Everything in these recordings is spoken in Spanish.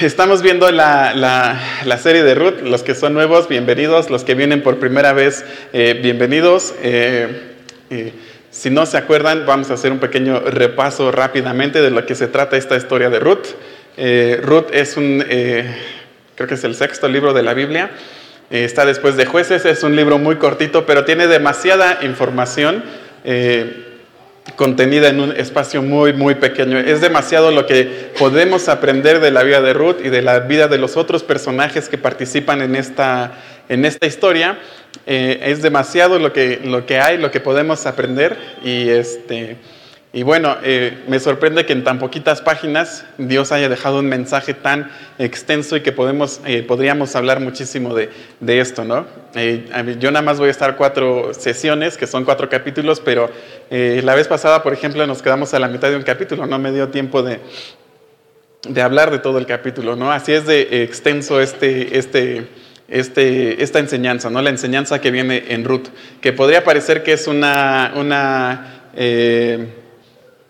Estamos viendo la, serie de Ruth. Los que son nuevos, bienvenidos. Los que vienen por primera vez, eh, bienvenidos. Eh, si no se acuerdan, vamos a hacer un pequeño repaso rápidamente de lo que se trata esta historia de Ruth. Eh, Ruth es un, creo que es el sexto libro de la Biblia. está después de jueces, es un libro muy cortito, pero tiene demasiada información contenida en un espacio muy, muy pequeño. Es demasiado lo que podemos aprender de la vida de Ruth y de la vida de los otros personajes que participan en esta, en esta historia. Eh, es demasiado lo que, lo que hay, lo que podemos aprender y este... Y bueno, eh, me sorprende que en tan poquitas páginas Dios haya dejado un mensaje tan extenso y que podemos, eh, podríamos hablar muchísimo de, de esto, ¿no? Eh, yo nada más voy a estar cuatro sesiones, que son cuatro capítulos, pero la vez pasada, por ejemplo, nos quedamos a la mitad de un capítulo, no me dio tiempo de, de hablar de todo el capítulo, ¿no? Así es de extenso este, este, este, esta enseñanza, ¿no? La enseñanza que viene en Ruth, que podría parecer que es una... una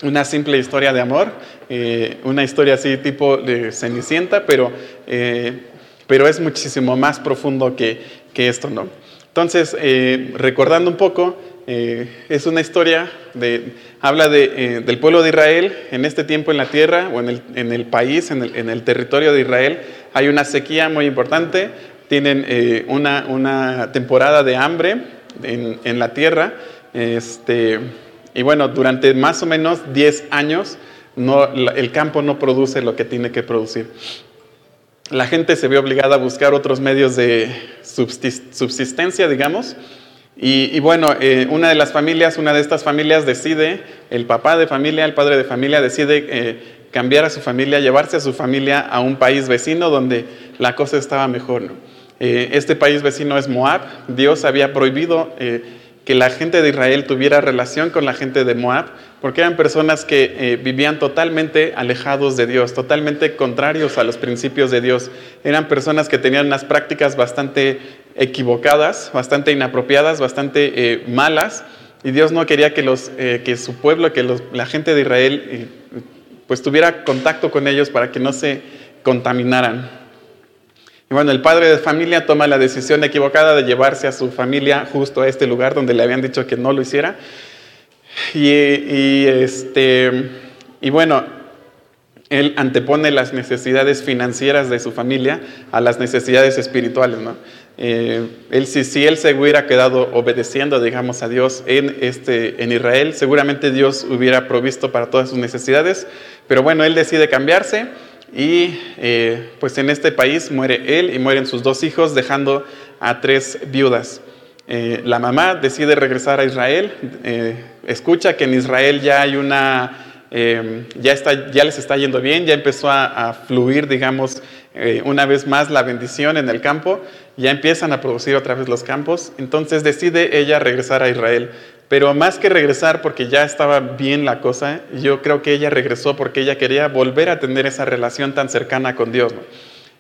una simple historia de amor, eh, una historia así tipo de Cenicienta, pero, eh, pero es muchísimo más profundo que, que esto, ¿no? Entonces, eh, recordando un poco, es una historia de, habla de, del pueblo de Israel en este tiempo en la tierra o en el, en el país, en el, en el, territorio de Israel. Hay una sequía muy importante, tienen una, una, temporada de hambre en, en la tierra. Este, y bueno, durante más o menos 10 años el campo no produce lo que tiene que producir. La gente se ve obligada a buscar otros medios de subsistencia, digamos. Y, bueno, eh, una de las familias, una de estas familias decide, el papá de familia, el padre de familia decide eh, cambiar a su familia, llevarse a su familia a un país vecino donde la cosa estaba mejor. Eh, este país vecino es Moab. Dios había prohibido que la gente de Israel tuviera relación con la gente de Moab, porque eran personas que eh, vivían totalmente alejados de Dios, totalmente contrarios a los principios de Dios. Eran personas que tenían unas prácticas bastante equivocadas, bastante inapropiadas, bastante eh, malas, y Dios no quería que, los, eh, que su pueblo, que la gente de Israel, pues tuviera contacto con ellos para que no se contaminaran. Y bueno, el padre de familia toma la decisión equivocada de llevarse a su familia justo a este lugar donde le habían dicho que no lo hiciera. Y, este, y bueno, él antepone las necesidades financieras de su familia a las necesidades espirituales. ¿no? Eh, él, si, si, él se hubiera quedado obedeciendo, digamos, a Dios en, este, en Israel, seguramente Dios hubiera provisto para todas sus necesidades. Pero bueno, él decide cambiarse y eh, pues en este país muere él y mueren sus dos hijos, dejando a tres viudas. Eh, la mamá decide regresar a Israel, eh, escucha que en Israel ya hay una, ya, está, ya les está yendo bien, ya empezó a, a fluir, digamos, una vez más la bendición en el campo, ya empiezan a producir otra vez los campos, entonces decide ella regresar a Israel. Pero más que regresar porque ya estaba bien la cosa, yo creo que ella regresó porque ella quería volver a tener esa relación tan cercana con Dios.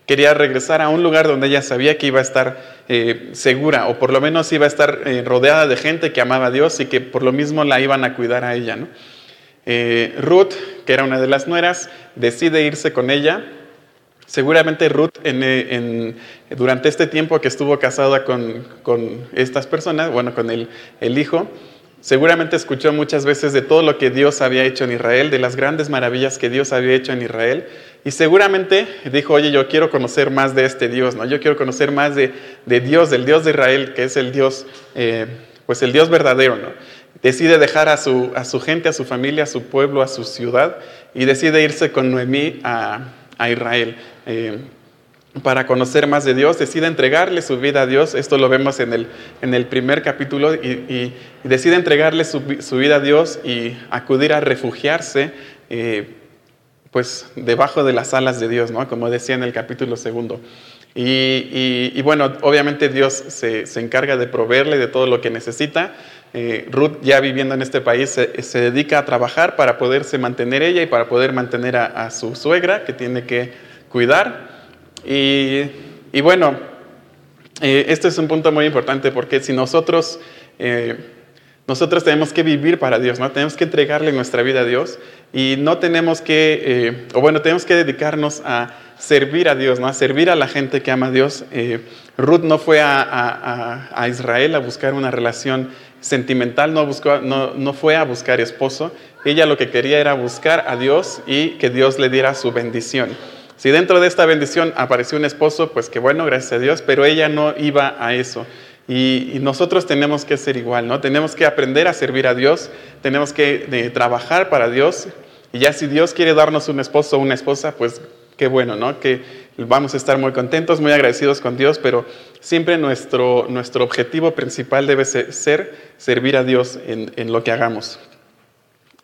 Quería regresar a un lugar donde ella sabía que iba a estar eh, segura o por lo menos iba a estar eh, rodeada de gente que amaba a Dios y que por lo mismo la iban a cuidar a ella. Eh, Ruth, que era una de las nueras, decide irse con ella. Seguramente Ruth durante este tiempo que estuvo casada con, estas personas, bueno, con el, el hijo, Seguramente escuchó muchas veces de todo lo que Dios había hecho en Israel, de las grandes maravillas que Dios había hecho en Israel. Y seguramente dijo, oye, yo quiero conocer más de este Dios, ¿no? Yo quiero conocer más de, Dios, del Dios de Israel, que es el Dios, eh, pues el Dios verdadero, ¿no? Decide dejar a su, a su, gente, a su familia, a su pueblo, a su ciudad, y decide irse con Noemí a, Israel. Eh, para conocer más de Dios, decide entregarle su vida a Dios, esto lo vemos en el, en el primer capítulo, y, decide entregarle su, vida a Dios y acudir a refugiarse eh, pues debajo de las alas de Dios, ¿no? como decía en el capítulo segundo. Y, bueno, obviamente Dios se, encarga de proveerle de todo lo que necesita. Eh, Ruth, ya viviendo en este país, se, dedica a trabajar para poderse mantener ella y para poder mantener a, a su suegra, que tiene que cuidar. Y, bueno, eh, este es un punto muy importante porque si nosotros eh, nosotros tenemos que vivir para Dios, ¿no? Tenemos que entregarle nuestra vida a Dios y no tenemos que, eh, o bueno, tenemos que dedicarnos a servir a Dios, ¿no? A servir a la gente que ama a Dios. Eh, Ruth no fue a, Israel a buscar una relación sentimental, no, buscó, no, no fue a buscar esposo. Ella lo que quería era buscar a Dios y que Dios le diera su bendición. Si dentro de esta bendición apareció un esposo, pues que bueno, gracias a Dios, pero ella no iba a eso. Y, nosotros tenemos que ser igual, ¿no? Tenemos que aprender a servir a Dios, tenemos que trabajar para Dios. Y ya si Dios quiere darnos un esposo o una esposa, pues qué bueno, ¿no? Que vamos a estar muy contentos, muy agradecidos con Dios, pero siempre nuestro, nuestro objetivo principal debe ser servir a Dios en, en lo que hagamos.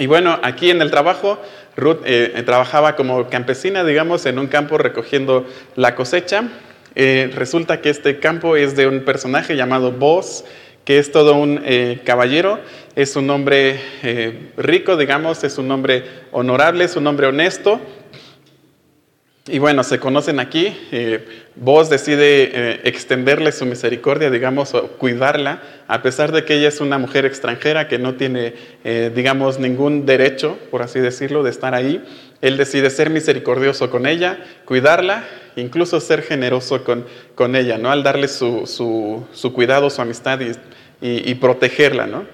Y bueno, aquí en el trabajo, Ruth eh, trabajaba como campesina, digamos, en un campo recogiendo la cosecha. Eh, resulta que este campo es de un personaje llamado Boz, que es todo un eh, caballero, es un hombre rico, digamos, es un hombre honorable, es un hombre honesto. Y bueno, se conocen aquí. Vos decide extenderle su misericordia, digamos, o cuidarla, a pesar de que ella es una mujer extranjera que no tiene, digamos, ningún derecho, por así decirlo, de estar ahí. Él decide ser misericordioso con ella, cuidarla incluso ser generoso con, con ella, ¿no? Al darle su, su, cuidado, su amistad y, y, protegerla, ¿no?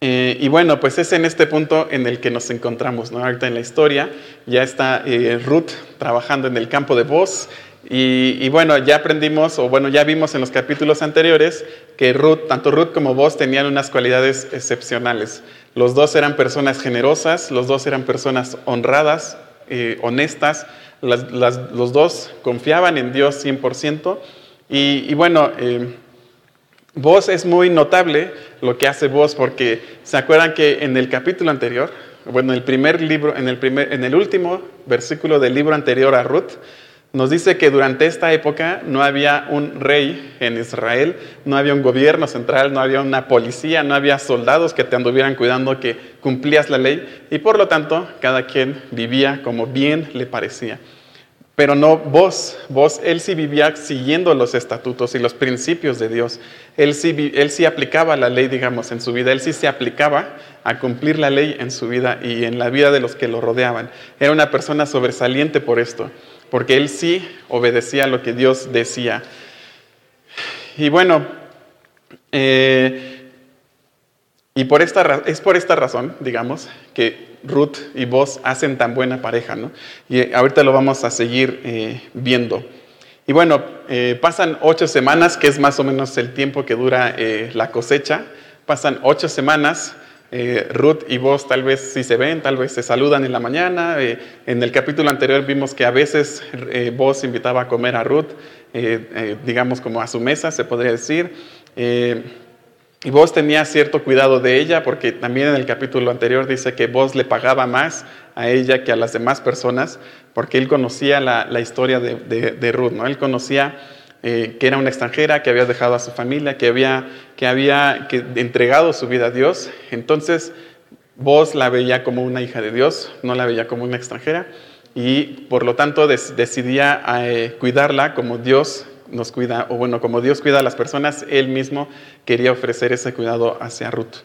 Eh, y bueno, pues es en este punto en el que nos encontramos, ¿no? Ahorita en la historia ya está eh, Ruth trabajando en el campo de voz y, y, bueno, ya aprendimos, o bueno, ya vimos en los capítulos anteriores que Ruth, tanto Ruth como vos tenían unas cualidades excepcionales. Los dos eran personas generosas, los dos eran personas honradas, eh, honestas, los dos confiaban en Dios 100%. Y, bueno, eh, vos es muy notable lo que hace vos porque se acuerdan que en el capítulo anterior, bueno, en el primer libro, en el, primer, en el último versículo del libro anterior a Ruth, nos dice que durante esta época no había un rey en Israel, no había un gobierno central, no había una policía, no había soldados que te anduvieran cuidando que cumplías la ley y por lo tanto cada quien vivía como bien le parecía. Pero no vos, vos, él sí vivía siguiendo los estatutos y los principios de Dios. Él sí, él sí aplicaba la ley, digamos, en su vida. Él sí se aplicaba a cumplir la ley en su vida y en la vida de los que lo rodeaban. Era una persona sobresaliente por esto porque él sí obedecía lo que Dios decía. Y bueno, eh, y por esta, es por esta razón, digamos, que Ruth y vos hacen tan buena pareja, ¿no? Y ahorita lo vamos a seguir eh, viendo. Y bueno, eh, pasan ocho semanas, que es más o menos el tiempo que dura la cosecha. Pasan ocho semanas eh, Ruth y vos tal vez si se ven, tal vez se saludan en la mañana. Eh, en el capítulo anterior vimos que a veces eh, vos invitaba a comer a Ruth, digamos como a su mesa, se podría decir. Y vos tenía cierto cuidado de ella, porque también en el capítulo anterior dice que vos le pagaba más a ella que a las demás personas, porque él conocía la, historia de, de Ruth, ¿no? Él conocía eh, que era una extranjera, que había dejado a su familia, que había, que había entregado su vida a Dios. Entonces, vos la veía como una hija de Dios, no la veía como una extranjera, y por lo tanto decidía eh, cuidarla como Dios nos cuida, o bueno, como Dios cuida a las personas, él mismo quería ofrecer ese cuidado hacia Ruth.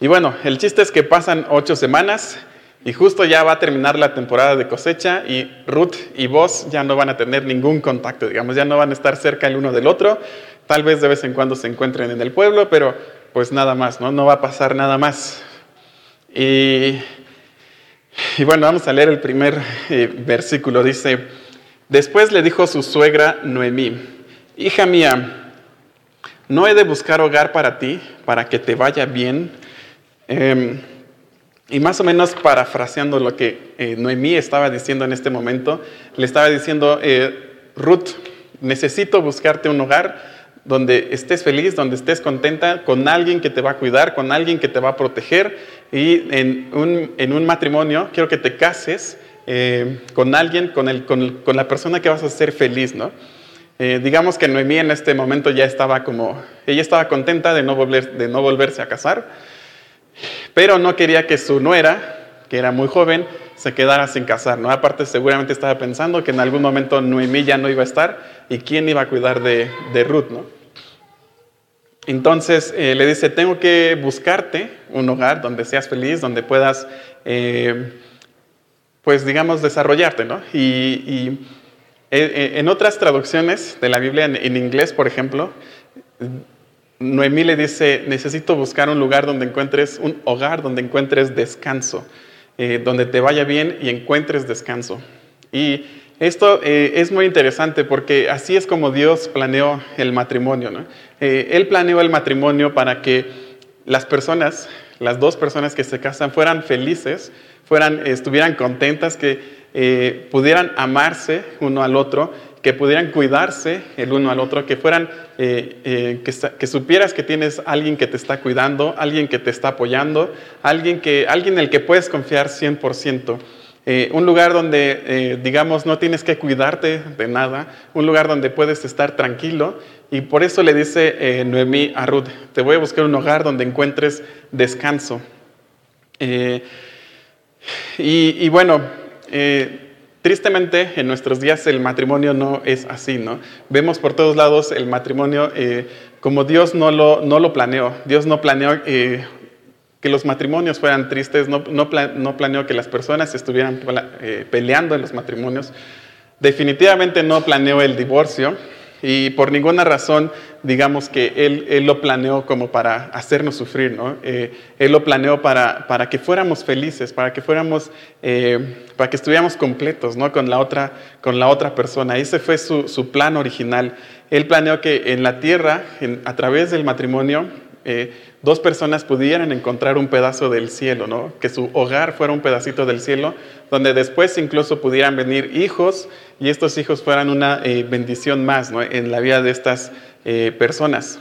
Y bueno, el chiste es que pasan ocho semanas y justo ya va a terminar la temporada de cosecha y Ruth y vos ya no van a tener ningún contacto, digamos, ya no van a estar cerca el uno del otro. Tal vez de vez en cuando se encuentren en el pueblo, pero pues nada más, ¿no? No va a pasar nada más. Y, bueno, vamos a leer el primer eh, versículo. Dice, después le dijo su suegra Noemí, hija mía, no he de buscar hogar para ti, para que te vaya bien. Em, y más o menos parafraseando lo que eh, Noemí estaba diciendo en este momento, le estaba diciendo, eh, Ruth, necesito buscarte un hogar donde estés feliz, donde estés contenta, con alguien que te va a cuidar, con alguien que te va a proteger. Y en un, matrimonio quiero que te cases eh, con alguien, con, el, con, la persona que vas a ser feliz, ¿no? digamos que Noemí en este momento ya estaba como, ella estaba contenta de no, volver, de no volverse a casar, pero no quería que su nuera, que era muy joven, se quedara sin casar, ¿no? Aparte seguramente estaba pensando que en algún momento Noemí ya no iba a estar y quién iba a cuidar de, Ruth, ¿no? entonces le dice, tengo que buscarte un hogar donde seas feliz, donde puedas, pues digamos, desarrollarte, ¿no? Y, en otras traducciones de la Biblia, en inglés, por ejemplo, Noemí le dice, necesito buscar un lugar donde encuentres, un hogar donde encuentres descanso, eh, donde te vaya bien y encuentres descanso. Y esto eh, es muy interesante porque así es como Dios planeó el matrimonio. Eh, él planeó el matrimonio para que las personas, las dos personas que se casan, fueran felices, fueran, estuvieran contentas, que pudieran amarse uno al otro que pudieran cuidarse el uno al otro, que fueran, eh, eh, que, supieras que tienes alguien que te está cuidando, alguien que te está apoyando, alguien, que, alguien en el que puedes confiar 100%. Eh, un lugar donde, digamos, no tienes que cuidarte de nada, un lugar donde puedes estar tranquilo. Y por eso le dice Noemí a Ruth, te voy a buscar un hogar donde encuentres descanso. Y, bueno, Tristemente, en nuestros días el matrimonio no es así, ¿no? Vemos por todos lados el matrimonio eh, como Dios no lo, no lo planeó. Dios no planeó eh, que los matrimonios fueran tristes, no, no, no planeó que las personas estuvieran eh, peleando en los matrimonios. Definitivamente no planeó el divorcio. Y por ninguna razón, digamos que Él, él lo planeó como para hacernos sufrir, ¿no? Eh, él lo planeó para, para, que fuéramos felices, para que fuéramos, eh, para que estuviéramos completos, ¿no? Con la otra, con la otra persona. Ese fue su, su plan original. Él planeó que en la tierra, a través del matrimonio, eh, dos personas pudieran encontrar un pedazo del cielo, ¿no? que su hogar fuera un pedacito del cielo, donde después incluso pudieran venir hijos y estos hijos fueran una eh, bendición más ¿no? en la vida de estas eh, personas.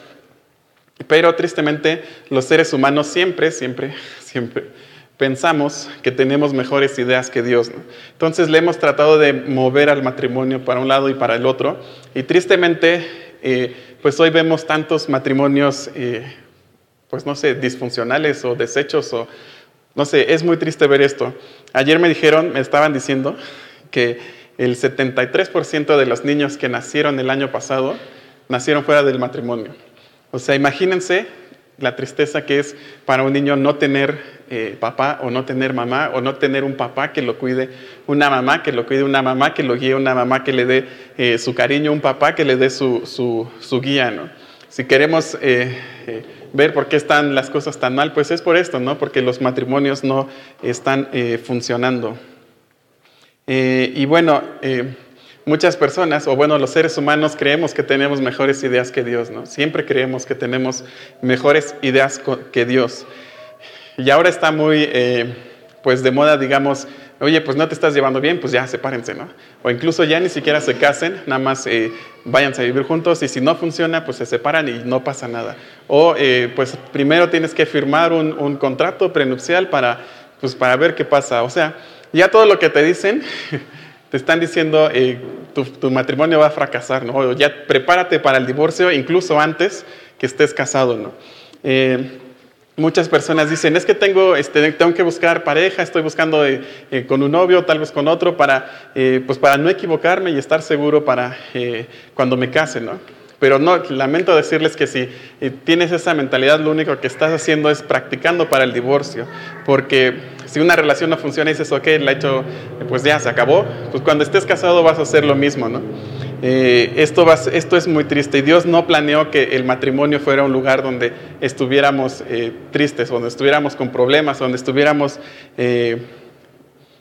Pero tristemente los seres humanos siempre, siempre, siempre pensamos que tenemos mejores ideas que Dios. Entonces le hemos tratado de mover al matrimonio para un lado y para el otro. Y tristemente, pues hoy vemos tantos matrimonios pues no sé, disfuncionales o desechos o no sé, es muy triste ver esto. Ayer me dijeron, me estaban diciendo que el 73% de los niños que nacieron el año pasado nacieron fuera del matrimonio. O sea, imagínense la tristeza que es para un niño no tener eh, papá o no tener mamá o no tener un papá que lo cuide, una mamá que lo cuide, una mamá que lo guíe, una mamá que le dé eh, su cariño, un papá que le dé su, su, guía. ¿no? Si queremos eh, ver por qué están las cosas tan mal, pues es por esto, ¿no? Porque los matrimonios no están eh, funcionando. Eh, y bueno, eh, muchas personas, o bueno, los seres humanos creemos que tenemos mejores ideas que Dios, ¿no? Siempre creemos que tenemos mejores ideas que Dios. Y ahora está muy, pues de moda, digamos, oye, pues no te estás llevando bien, pues ya sepárense, ¿no? O incluso ya ni siquiera se casen, nada más eh, váyanse a vivir juntos y si no funciona, pues se separan y no pasa nada. O eh, pues primero tienes que firmar un, contrato prenupcial para, pues, para ver qué pasa. O sea, ya todo lo que te dicen, te están diciendo eh, tu, matrimonio va a fracasar, ¿no? O ya prepárate para el divorcio incluso antes que estés casado, ¿no? Muchas personas dicen, es que tengo, este, tengo que buscar pareja, estoy buscando eh, eh, con un novio, tal vez con otro, para, eh, pues para no equivocarme y estar seguro para cuando me case, ¿no? Pero no, lamento decirles que si tienes esa mentalidad, lo único que estás haciendo es practicando para el divorcio. Porque si una relación no funciona y dices, ok, la he hecho, pues ya se acabó, pues cuando estés casado vas a hacer lo mismo, ¿no? Eh, esto, esto es muy triste y Dios no planeó que el matrimonio fuera un lugar donde estuviéramos eh, tristes, donde estuviéramos con problemas, donde estuviéramos eh,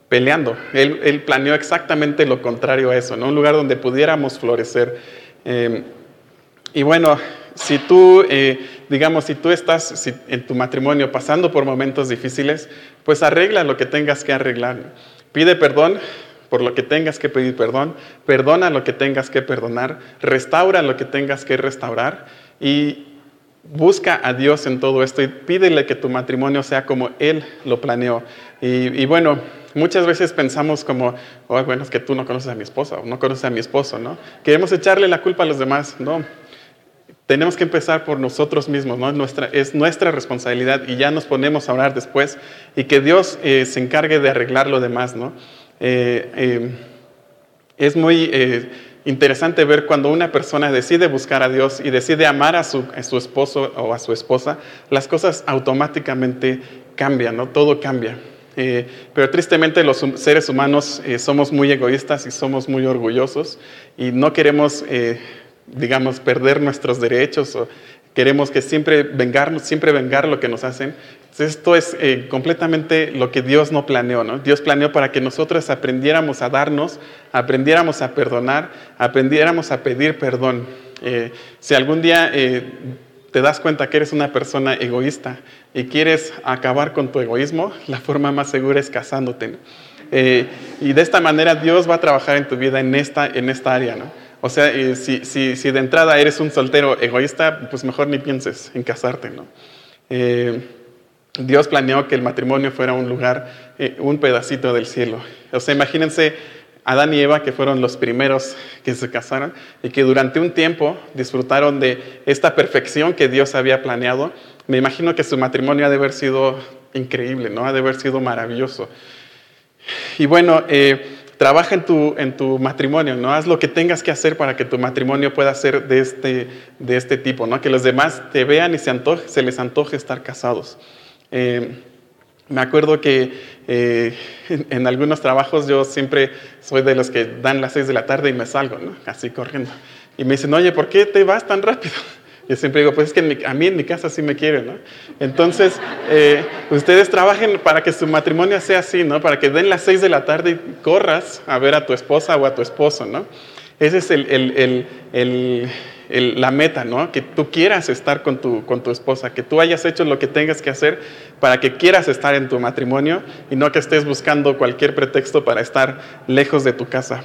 peleando. Él, planeó exactamente lo contrario a eso, ¿no? un lugar donde pudiéramos florecer. y bueno, si tú, digamos, si tú estás en tu matrimonio pasando por momentos difíciles, pues arregla lo que tengas que arreglar. Pide perdón, por lo que tengas que pedir perdón, perdona lo que tengas que perdonar, restaura lo que tengas que restaurar y busca a Dios en todo esto y pídele que tu matrimonio sea como Él lo planeó. Y, bueno, muchas veces pensamos como, oh, bueno, es que tú no conoces a mi esposa o no conoces a mi esposo, ¿no? Queremos echarle la culpa a los demás, no. Tenemos que empezar por nosotros mismos, ¿no? Nuestra, es nuestra responsabilidad y ya nos ponemos a orar después y que Dios eh, se encargue de arreglar lo demás, ¿no? Eh, eh, es muy, eh, interesante ver cuando una persona decide buscar a Dios y decide amar a su, esposo o a su esposa, las cosas automáticamente cambian, ¿no? Todo cambia. Pero tristemente los seres humanos somos muy egoístas y somos muy orgullosos y no queremos, digamos, perder nuestros derechos o queremos que siempre vengar, siempre vengar lo que nos hacen. Esto es completamente lo que Dios no planeó, ¿no? Dios planeó para que nosotros aprendiéramos a darnos, aprendiéramos a perdonar, aprendiéramos a pedir perdón. si algún día te das cuenta que eres una persona egoísta y quieres acabar con tu egoísmo, la forma más segura es casándote. Eh, y de esta manera Dios va a trabajar en tu vida en esta, en esta área. ¿no? O sea, eh, si, si, si, de entrada eres un soltero egoísta, pues mejor ni pienses en casarte. ¿no? Eh, Dios planeó que el matrimonio fuera un lugar, un pedacito del cielo. O sea, imagínense Adán y Eva, que fueron los primeros que se casaron y que durante un tiempo disfrutaron de esta perfección que Dios había planeado, me imagino que su matrimonio ha de haber sido increíble, ¿no? Ha de haber sido maravilloso. Y bueno, eh, trabaja en tu, en tu matrimonio, ¿no? Haz lo que tengas que hacer para que tu matrimonio pueda ser de este, de este tipo, ¿no? Que los demás te vean y se, antoje, se les antoje estar casados. Eh, me acuerdo que eh, en, algunos trabajos yo siempre soy de los que dan las seis de la tarde y me salgo, ¿no? Así corriendo. Y me dicen, oye, ¿por qué te vas tan rápido? Yo siempre digo, pues es que a mí en mi casa sí me quieren, ¿no? Entonces, eh, ustedes trabajen para que su matrimonio sea así, ¿no? Para que den las seis de la tarde y corras a ver a tu esposa o a tu esposo, ¿no? Ese es el, la meta, ¿no? Que tú quieras estar con tu, con tu esposa, que tú hayas hecho lo que tengas que hacer para que quieras estar en tu matrimonio y no que estés buscando cualquier pretexto para estar lejos de tu casa.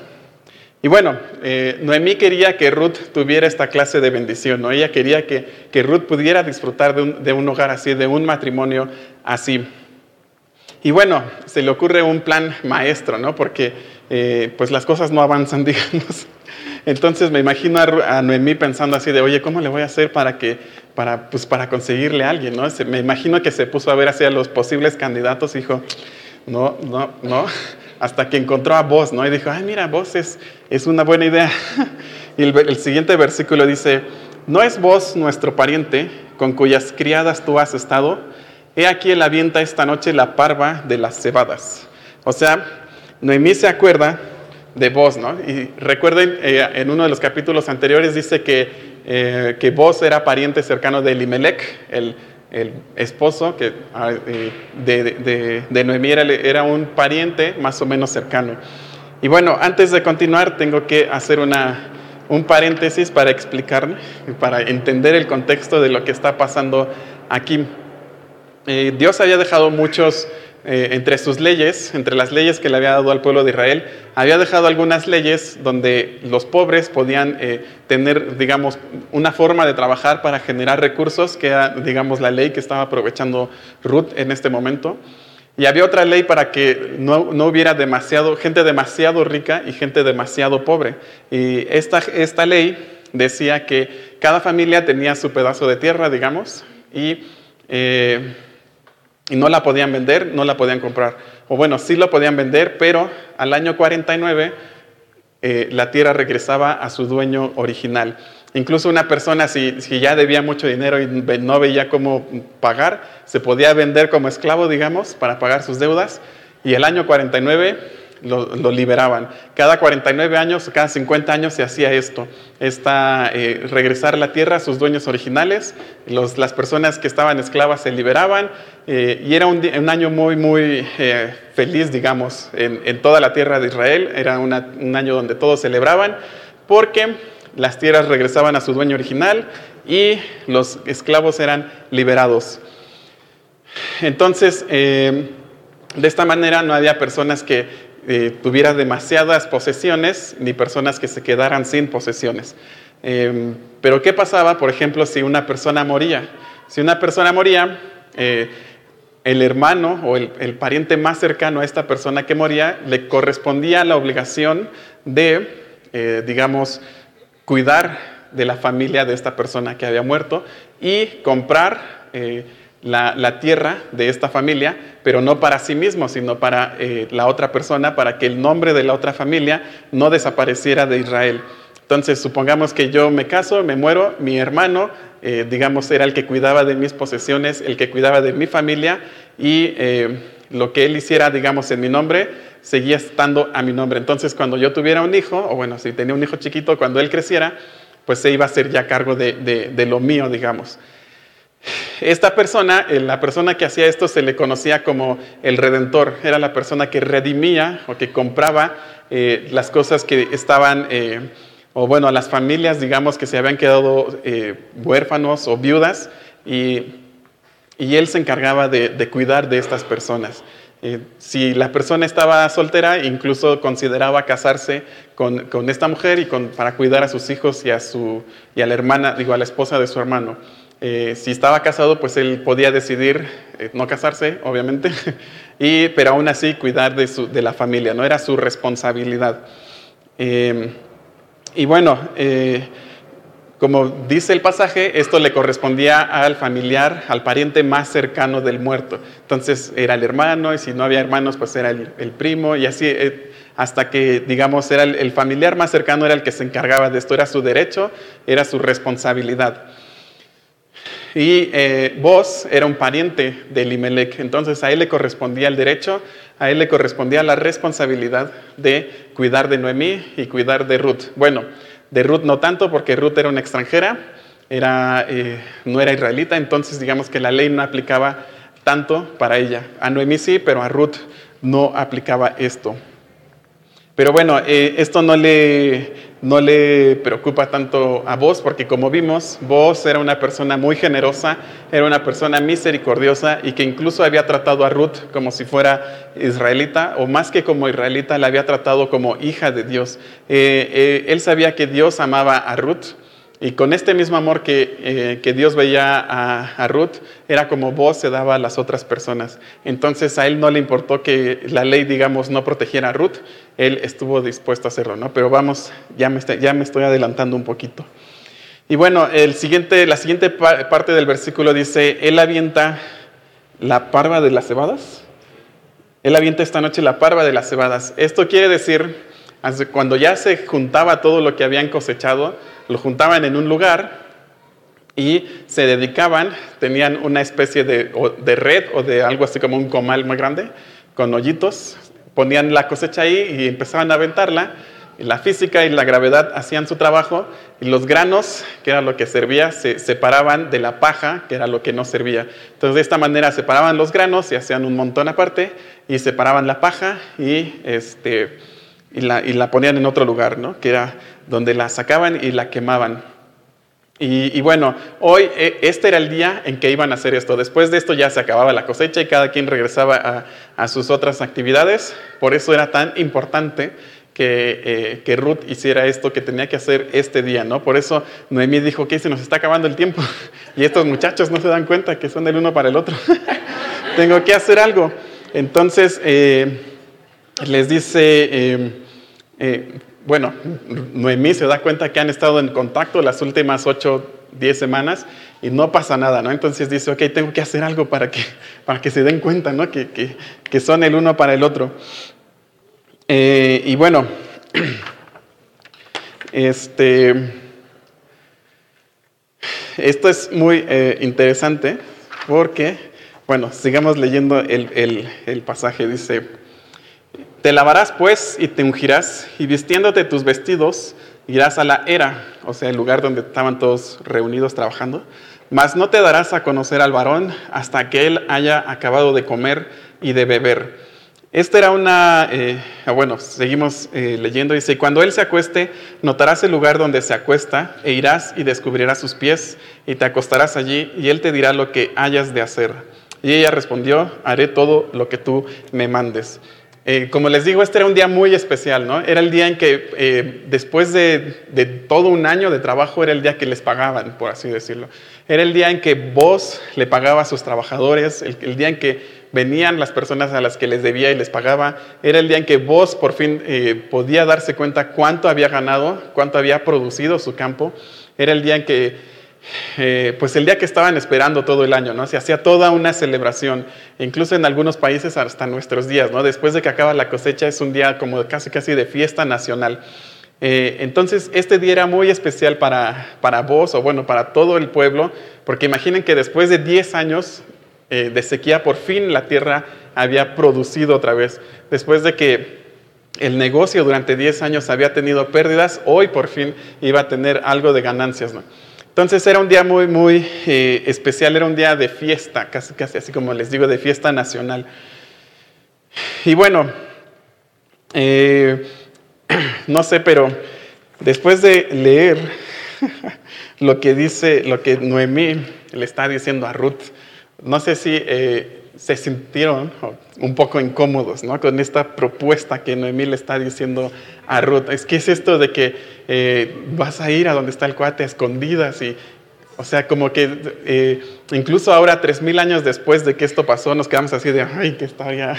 Y bueno, eh, Noemí quería que Ruth tuviera esta clase de bendición, ¿no? Ella quería que, que Ruth pudiera disfrutar de un, de un, hogar así, de un matrimonio así. Y bueno, se le ocurre un plan maestro, ¿no? Porque eh, pues las cosas no avanzan, digamos. Entonces me imagino a, Noemí pensando así de, oye, ¿cómo le voy a hacer para, que, para, pues, para conseguirle a alguien? ¿no? me imagino que se puso a ver hacia los posibles candidatos y dijo, no, no, no, hasta que encontró a vos, ¿no? Y dijo, ay, mira, vos es, es una buena idea. Y el, el siguiente versículo dice, ¿no es vos nuestro pariente con cuyas criadas tú has estado? He aquí el avienta esta noche la parva de las cebadas. O sea, Noemí se acuerda de vos, ¿no? Y recuerden, eh, en uno de los capítulos anteriores dice que, eh, que vos era pariente cercano de Elimelech, el, el esposo que, ah, eh, de, de, de, Noemí era, era, un pariente más o menos cercano. Y bueno, antes de continuar, tengo que hacer una, un paréntesis para explicar, para entender el contexto de lo que está pasando aquí. Dios había dejado muchos eh, entre sus leyes, entre las leyes que le había dado al pueblo de Israel, había dejado algunas leyes donde los pobres podían eh, tener, digamos, una forma de trabajar para generar recursos, que era, digamos, la ley que estaba aprovechando Ruth en este momento. Y había otra ley para que no, no, hubiera demasiado, gente demasiado rica y gente demasiado pobre. Y esta, esta ley decía que cada familia tenía su pedazo de tierra, digamos, y eh, y no la podían vender, no la podían comprar. O bueno, sí lo podían vender, pero al año 49 eh, la tierra regresaba a su dueño original. Incluso una persona, si, si, ya debía mucho dinero y no veía cómo pagar, se podía vender como esclavo, digamos, para pagar sus deudas. Y el año 49 lo, liberaban. Cada 49 años, cada 50 años se hacía esto, esta, eh, regresar a la tierra a sus dueños originales, los, las personas que estaban esclavas se liberaban eh, y era un, un, año muy, muy eh, feliz, digamos, en, en, toda la tierra de Israel, era una, un año donde todos celebraban porque las tierras regresaban a su dueño original y los esclavos eran liberados. Entonces, de esta manera no había personas que eh, tuviera demasiadas posesiones ni personas que se quedaran sin posesiones. Em, pero ¿qué pasaba, por ejemplo, si una persona moría? Si una persona moría, eh, el hermano o el, pariente más cercano a esta persona que moría le correspondía la obligación de, eh, digamos, cuidar de la familia de esta persona que había muerto y comprar la, tierra de esta familia, pero no para sí mismo, sino para eh, la otra persona, para que el nombre de la otra familia no desapareciera de Israel. Entonces, supongamos que yo me caso, me muero, mi hermano, eh, digamos, era el que cuidaba de mis posesiones, el que cuidaba de mi familia y eh, lo que él hiciera, digamos, en mi nombre, seguía estando a mi nombre. Entonces, cuando yo tuviera un hijo, o bueno, si tenía un hijo chiquito, cuando él creciera, pues se iba a hacer ya cargo de, lo mío, digamos. Esta persona, eh, la persona que hacía esto se le conocía como el redentor, era la persona que redimía o que compraba las cosas que estaban o bueno, las familias, digamos, que se habían quedado eh, huérfanos o viudas, y, él se encargaba de, cuidar de estas personas. Eh, si la persona estaba soltera, incluso consideraba casarse con, esta mujer y para cuidar a sus hijos y a, su, y a la hermana, digo, a la esposa de su hermano. Eh, si estaba casado, pues él podía decidir no casarse, obviamente, y, pero aún así cuidar de, la familia, no era su responsabilidad. Y bueno, eh, como dice el pasaje, esto le correspondía al familiar, al pariente más cercano del muerto. Entonces era el hermano, y si no había hermanos, pues era el, primo, y así eh, hasta que, digamos, era el, familiar más cercano era el que se encargaba de esto, era su derecho, era su responsabilidad. Y eh, era un pariente de Elimelech, entonces a él le correspondía el derecho, a él le correspondía la responsabilidad de cuidar de Noemí y cuidar de Ruth. Bueno, de Ruth no tanto porque Ruth era una extranjera, era, eh, no era israelita, entonces digamos que la ley no aplicaba tanto para ella. A Noemí sí, pero a Ruth no aplicaba esto. Pero bueno, eh, esto no le, no le preocupa tanto a vos, porque como vimos, vos era una persona muy generosa, era una persona misericordiosa y que incluso había tratado a Ruth como si fuera israelita, o más que como israelita, la había tratado como hija de Dios. Eh, eh, él sabía que Dios amaba a Ruth y con este mismo amor que, eh, que Dios veía a, Ruth, era como vos se daba a las otras personas. Entonces a él no le importó que la ley, digamos, no protegiera a Ruth, él estuvo dispuesto a hacerlo, ¿no? Pero vamos, ya me, ya me estoy adelantando un poquito. Y bueno, el siguiente, la siguiente parte del versículo dice, él avienta la parva de las cebadas. Él avienta esta noche la parva de las cebadas. Esto quiere decir, cuando ya se juntaba todo lo que habían cosechado, lo juntaban en un lugar y se dedicaban, tenían una especie de, red o de algo así como un comal muy grande, con hoyitos, ponían la cosecha ahí y empezaban a aventarla. Y la física y la gravedad hacían su trabajo y los granos, que era lo que servía, se separaban de la paja, que era lo que no servía. Entonces de esta manera separaban los granos y hacían un montón aparte y separaban la paja y, este, y, la, y la ponían en otro lugar, ¿no? que era donde la sacaban y la quemaban. Y, bueno, hoy eh, este era el día en que iban a hacer esto. Después de esto ya se acababa la cosecha y cada quien regresaba a, sus otras actividades. Por eso era tan importante que, eh, que, Ruth hiciera esto que tenía que hacer este día, ¿no? Por eso Noemí dijo que se nos está acabando el tiempo y estos muchachos no se dan cuenta que son del uno para el otro. Tengo que hacer algo. Entonces eh, les dice, bueno, Noemí se da cuenta que han estado en contacto las últimas 8, 10 semanas y no pasa nada, ¿no? Entonces dice, ok, tengo que hacer algo para que, para que se den cuenta, ¿no? Que, son el uno para el otro. Eh, y bueno, este, esto es muy eh, interesante porque, bueno, sigamos leyendo el, el pasaje, dice, te lavarás pues y te ungirás y vistiéndote tus vestidos irás a la era, o sea, el lugar donde estaban todos reunidos trabajando, mas no te darás a conocer al varón hasta que él haya acabado de comer y de beber. Esta era una, eh, ah, bueno, seguimos eh, leyendo, dice, cuando él se acueste, notarás el lugar donde se acuesta e irás y descubrirás sus pies y te acostarás allí y él te dirá lo que hayas de hacer. Y ella respondió, haré todo lo que tú me mandes. Eh, como les digo, este era un día muy especial, ¿no? Era el día en que eh, después de, todo un año de trabajo era el día que les pagaban, por así decirlo. Era el día en que vos le pagaba a sus trabajadores, el, día en que venían las personas a las que les debía y les pagaba. Era el día en que vos por fin eh, podía darse cuenta cuánto había ganado, cuánto había producido su campo. Era el día en que eh, pues el día que estaban esperando todo el año, ¿no? Se hacía toda una celebración, incluso en algunos países hasta nuestros días, ¿no? Después de que acaba la cosecha es un día como casi casi de fiesta nacional. Eh, entonces, este día era muy especial para, para vos, o bueno, para todo el pueblo, porque imaginen que después de 10 años eh, de sequía, por fin la tierra había producido otra vez. Después de que el negocio durante 10 años había tenido pérdidas, hoy por fin iba a tener algo de ganancias. ¿no? Entonces era un día muy, muy eh, especial, era un día de fiesta, casi, casi así como les digo, de fiesta nacional. Y bueno, no sé, pero después de leer lo que dice, lo que Noemí le está diciendo a Ruth, no sé si eh, se sintieron un poco incómodos ¿no? con esta propuesta que Noemí le está diciendo a Ruth. Es que es esto de que eh, vas a ir a donde está el cuate a escondidas y, o sea, como que eh, incluso ahora, tres mil años después de que esto pasó, nos quedamos así de, ay, que estaría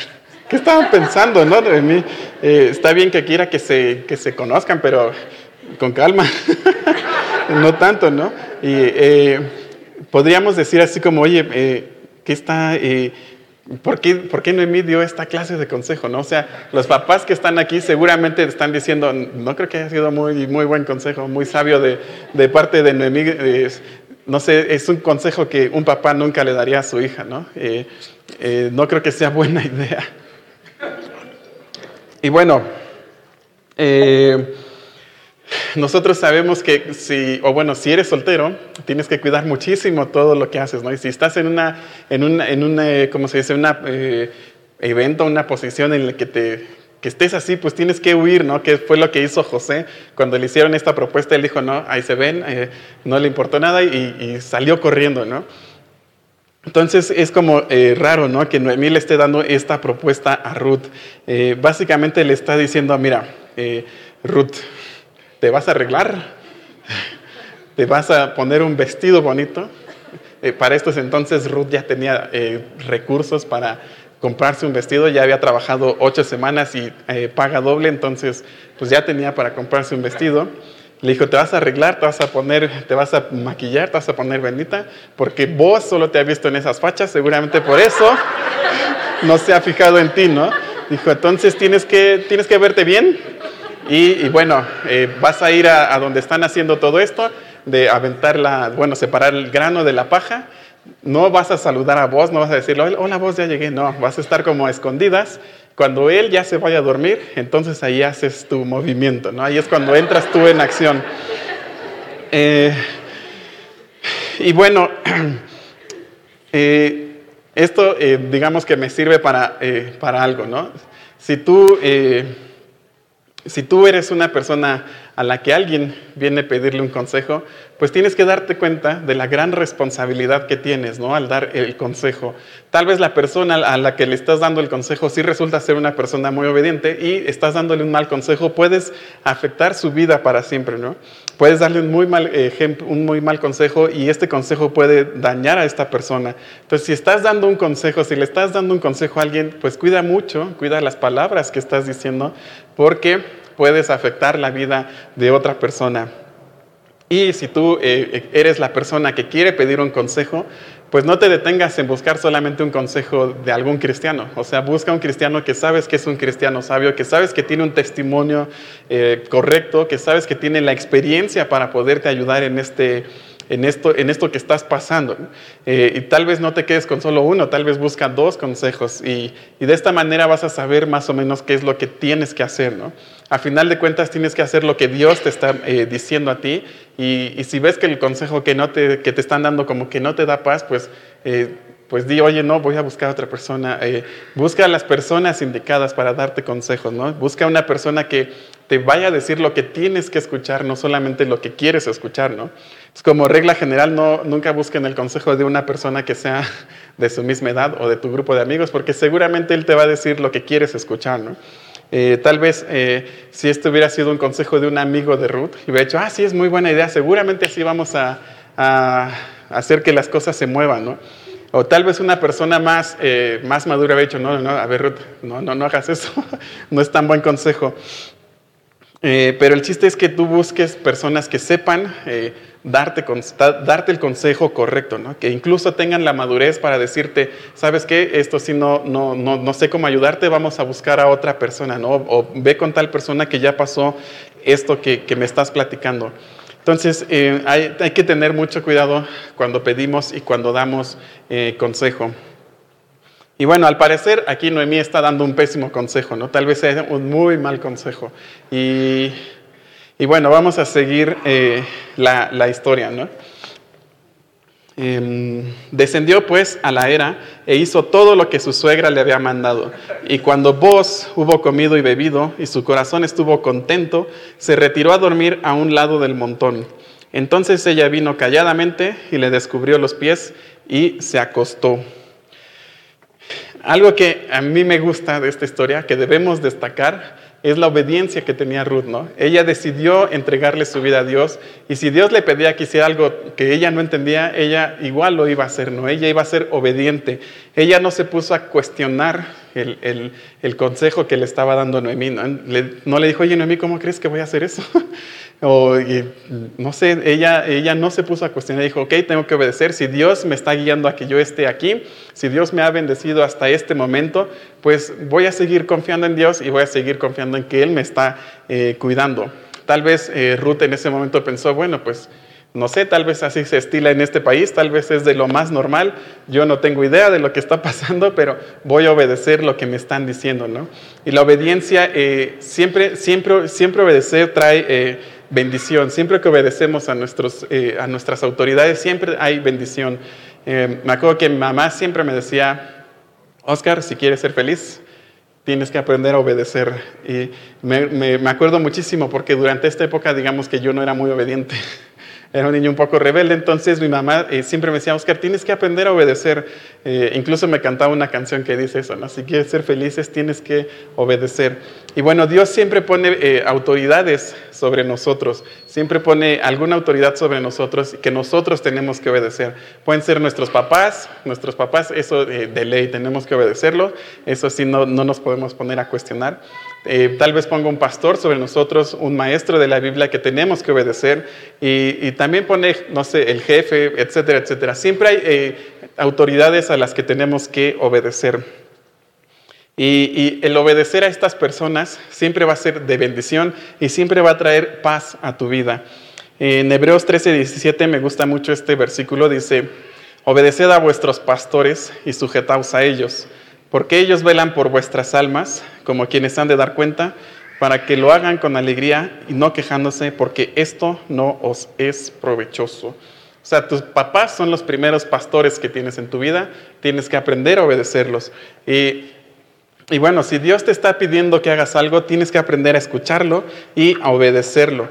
¿Qué estaban pensando, no? De mí. Eh, está bien que quiera que se, que se conozcan, pero con calma. no tanto, ¿no? Y eh, podríamos decir así como, oye, eh, ¿qué está... ¿Por qué, ¿Por qué Noemí dio esta clase de consejo? ¿no? O sea, los papás que están aquí seguramente están diciendo, no creo que haya sido muy, muy buen consejo, muy sabio de, de parte de Noemí. no sé, es un consejo que un papá nunca le daría a su hija, ¿no? no creo que sea buena idea. Y bueno, eh, nosotros sabemos que si, o bueno, si eres soltero, tienes que cuidar muchísimo todo lo que haces, ¿no? Y si estás en una, en una, en una eh, ¿cómo se dice? Una eh, evento, una posición en la que te, que estés así, pues tienes que huir, ¿no? Que fue lo que hizo José cuando le hicieron esta propuesta. Él dijo, no, ahí se ven, no le importó nada y, salió corriendo, ¿no? Entonces es como eh, raro, ¿no? Que Noemí le esté dando esta propuesta a Ruth. Eh, básicamente le está diciendo, mira, eh, Ruth, ¿te vas a arreglar? ¿Te vas a poner un vestido bonito? para estos entonces Ruth ya tenía recursos para comprarse un vestido, ya había trabajado ocho semanas y paga doble, entonces pues ya tenía para comprarse un vestido. Le dijo, te vas a arreglar, te vas a poner, te vas a maquillar, te vas a poner bendita, porque vos solo te has visto en esas fachas, seguramente por eso no se ha fijado en ti, ¿no? Dijo, entonces tienes que, tienes que verte bien y, bueno, eh, vas a ir a, donde están haciendo todo esto, de aventar la, bueno, separar el grano de la paja. No vas a saludar a vos, no vas a decirle, hola vos, ya llegué, no, vas a estar como escondidas cuando él ya se vaya a dormir, entonces ahí haces tu movimiento, ¿no? Ahí es cuando entras tú en acción. Eh, y bueno, eh, esto digamos que me sirve para, para algo, ¿no? Si tú, si tú eres una persona a la que alguien viene a pedirle un consejo, pues tienes que darte cuenta de la gran responsabilidad que tienes, ¿no? Al dar el consejo. Tal vez la persona a la que le estás dando el consejo sí resulta ser una persona muy obediente y estás dándole un mal consejo, puedes afectar su vida para siempre, ¿no? Puedes darle un muy mal un muy mal consejo y este consejo puede dañar a esta persona. Entonces, si estás dando un consejo, si le estás dando un consejo a alguien, pues cuida mucho, cuida las palabras que estás diciendo, porque puedes afectar la vida de otra persona. Y si tú eh, eres la persona que quiere pedir un consejo, pues no te detengas en buscar solamente un consejo de algún cristiano. O sea, busca un cristiano que sabes que es un cristiano sabio, que sabes que tiene un testimonio eh, correcto, que sabes que tiene la experiencia para poderte ayudar en este, en esto, en esto que estás pasando. Eh, y tal vez no te quedes con solo uno, tal vez busca dos consejos y, de esta manera vas a saber más o menos qué es lo que tienes que hacer. ¿no? A final de cuentas tienes que hacer lo que Dios te está eh, diciendo a ti y, si ves que el consejo que, no te, que te están dando como que no te da paz, pues... Eh, pues di, oye, no, voy a buscar a otra persona. busca a las personas indicadas para darte consejos, ¿no? Busca una persona que te vaya a decir lo que tienes que escuchar, no solamente lo que quieres escuchar, ¿no? Es como regla general, no, nunca busquen el consejo de una persona que sea de su misma edad o de tu grupo de amigos, porque seguramente él te va a decir lo que quieres escuchar, ¿no? Eh, tal vez eh, si esto hubiera sido un consejo de un amigo de Ruth hubiera dicho, ah, sí, es muy buena idea, seguramente así vamos a, hacer que las cosas se muevan, ¿no? O tal vez una persona más, eh, más madura hubiera dicho, no, no, a ver, Ruth, no, no, no hagas eso, no es tan buen consejo. Eh, pero el chiste es que tú busques personas que sepan eh, darte, darte el consejo correcto, ¿no? que incluso tengan la madurez para decirte, ¿sabes qué? Esto sí no, no, no, no sé cómo ayudarte, vamos a buscar a otra persona, ¿no? o ve con tal persona que ya pasó esto que, que me estás platicando. Entonces, eh, hay, hay, que tener mucho cuidado cuando pedimos y cuando damos consejo. Y bueno, al parecer aquí Noemí está dando un pésimo consejo, ¿no? Tal vez sea un muy mal consejo. Y, bueno, vamos a seguir eh, la, historia, ¿no? Em, descendió pues a la era e hizo todo lo que su suegra le había mandado. Y cuando vos hubo comido y bebido y su corazón estuvo contento, se retiró a dormir a un lado del montón. Entonces ella vino calladamente y le descubrió los pies y se acostó. Algo que a mí me gusta de esta historia, que debemos destacar, es la obediencia que tenía Ruth, ¿no? Ella decidió entregarle su vida a Dios y si Dios le pedía que hiciera algo que ella no entendía, ella igual lo iba a hacer, ¿no? Ella iba a ser obediente. Ella no se puso a cuestionar el, consejo que le estaba dando Noemí, ¿no? No le dijo, oye Noemí, ¿cómo crees que voy a hacer eso? O, no sé, ella, ella no se puso a cuestionar, dijo, ok, tengo que obedecer, si Dios me está guiando a que yo esté aquí, si Dios me ha bendecido hasta este momento, pues voy a seguir confiando en Dios y voy a seguir confiando en que Él me está eh, cuidando. Tal vez eh, Ruth en ese momento pensó, bueno, pues no sé, tal vez así se estila en este país, tal vez es de lo más normal, yo no tengo idea de lo que está pasando, pero voy a obedecer lo que me están diciendo, ¿no? Y la obediencia, eh, siempre, siempre, siempre obedecer trae bendición. Siempre que obedecemos a, nuestros, eh, a nuestras autoridades, siempre hay bendición. Eh, me acuerdo que mamá siempre me decía, Oscar, si quieres ser feliz, tienes que aprender a obedecer. Y me, me acuerdo muchísimo porque durante esta época, digamos que yo no era muy obediente. Era un niño un poco rebelde, entonces mi mamá eh, siempre me decía, Oscar, tienes que aprender a obedecer. Eh, incluso me cantaba una canción que dice eso, ¿no? Si quieres ser felices, tienes que obedecer. Y bueno, Dios siempre pone eh, autoridades sobre nosotros, siempre pone alguna autoridad sobre nosotros que nosotros tenemos que obedecer. Pueden ser nuestros papás, nuestros papás, eso de ley tenemos que obedecerlo, eso sí no, no nos podemos poner a cuestionar. Eh, tal vez ponga un pastor sobre nosotros, un maestro de la Biblia que tenemos que obedecer y, también pone, no sé, el jefe, etcétera, etcétera. Siempre hay eh, autoridades a las que tenemos que obedecer. Y, el obedecer a estas personas siempre va a ser de bendición y siempre va a traer paz a tu vida. En Hebreos 13, 17 me gusta mucho este versículo, dice, obedeced a vuestros pastores y sujetaos a ellos porque ellos velan por vuestras almas, como quienes han de dar cuenta, para que lo hagan con alegría y no quejándose, porque esto no os es provechoso. O sea, tus papás son los primeros pastores que tienes en tu vida, tienes que aprender a obedecerlos. Y, y bueno, si Dios te está pidiendo que hagas algo, tienes que aprender a escucharlo y a obedecerlo.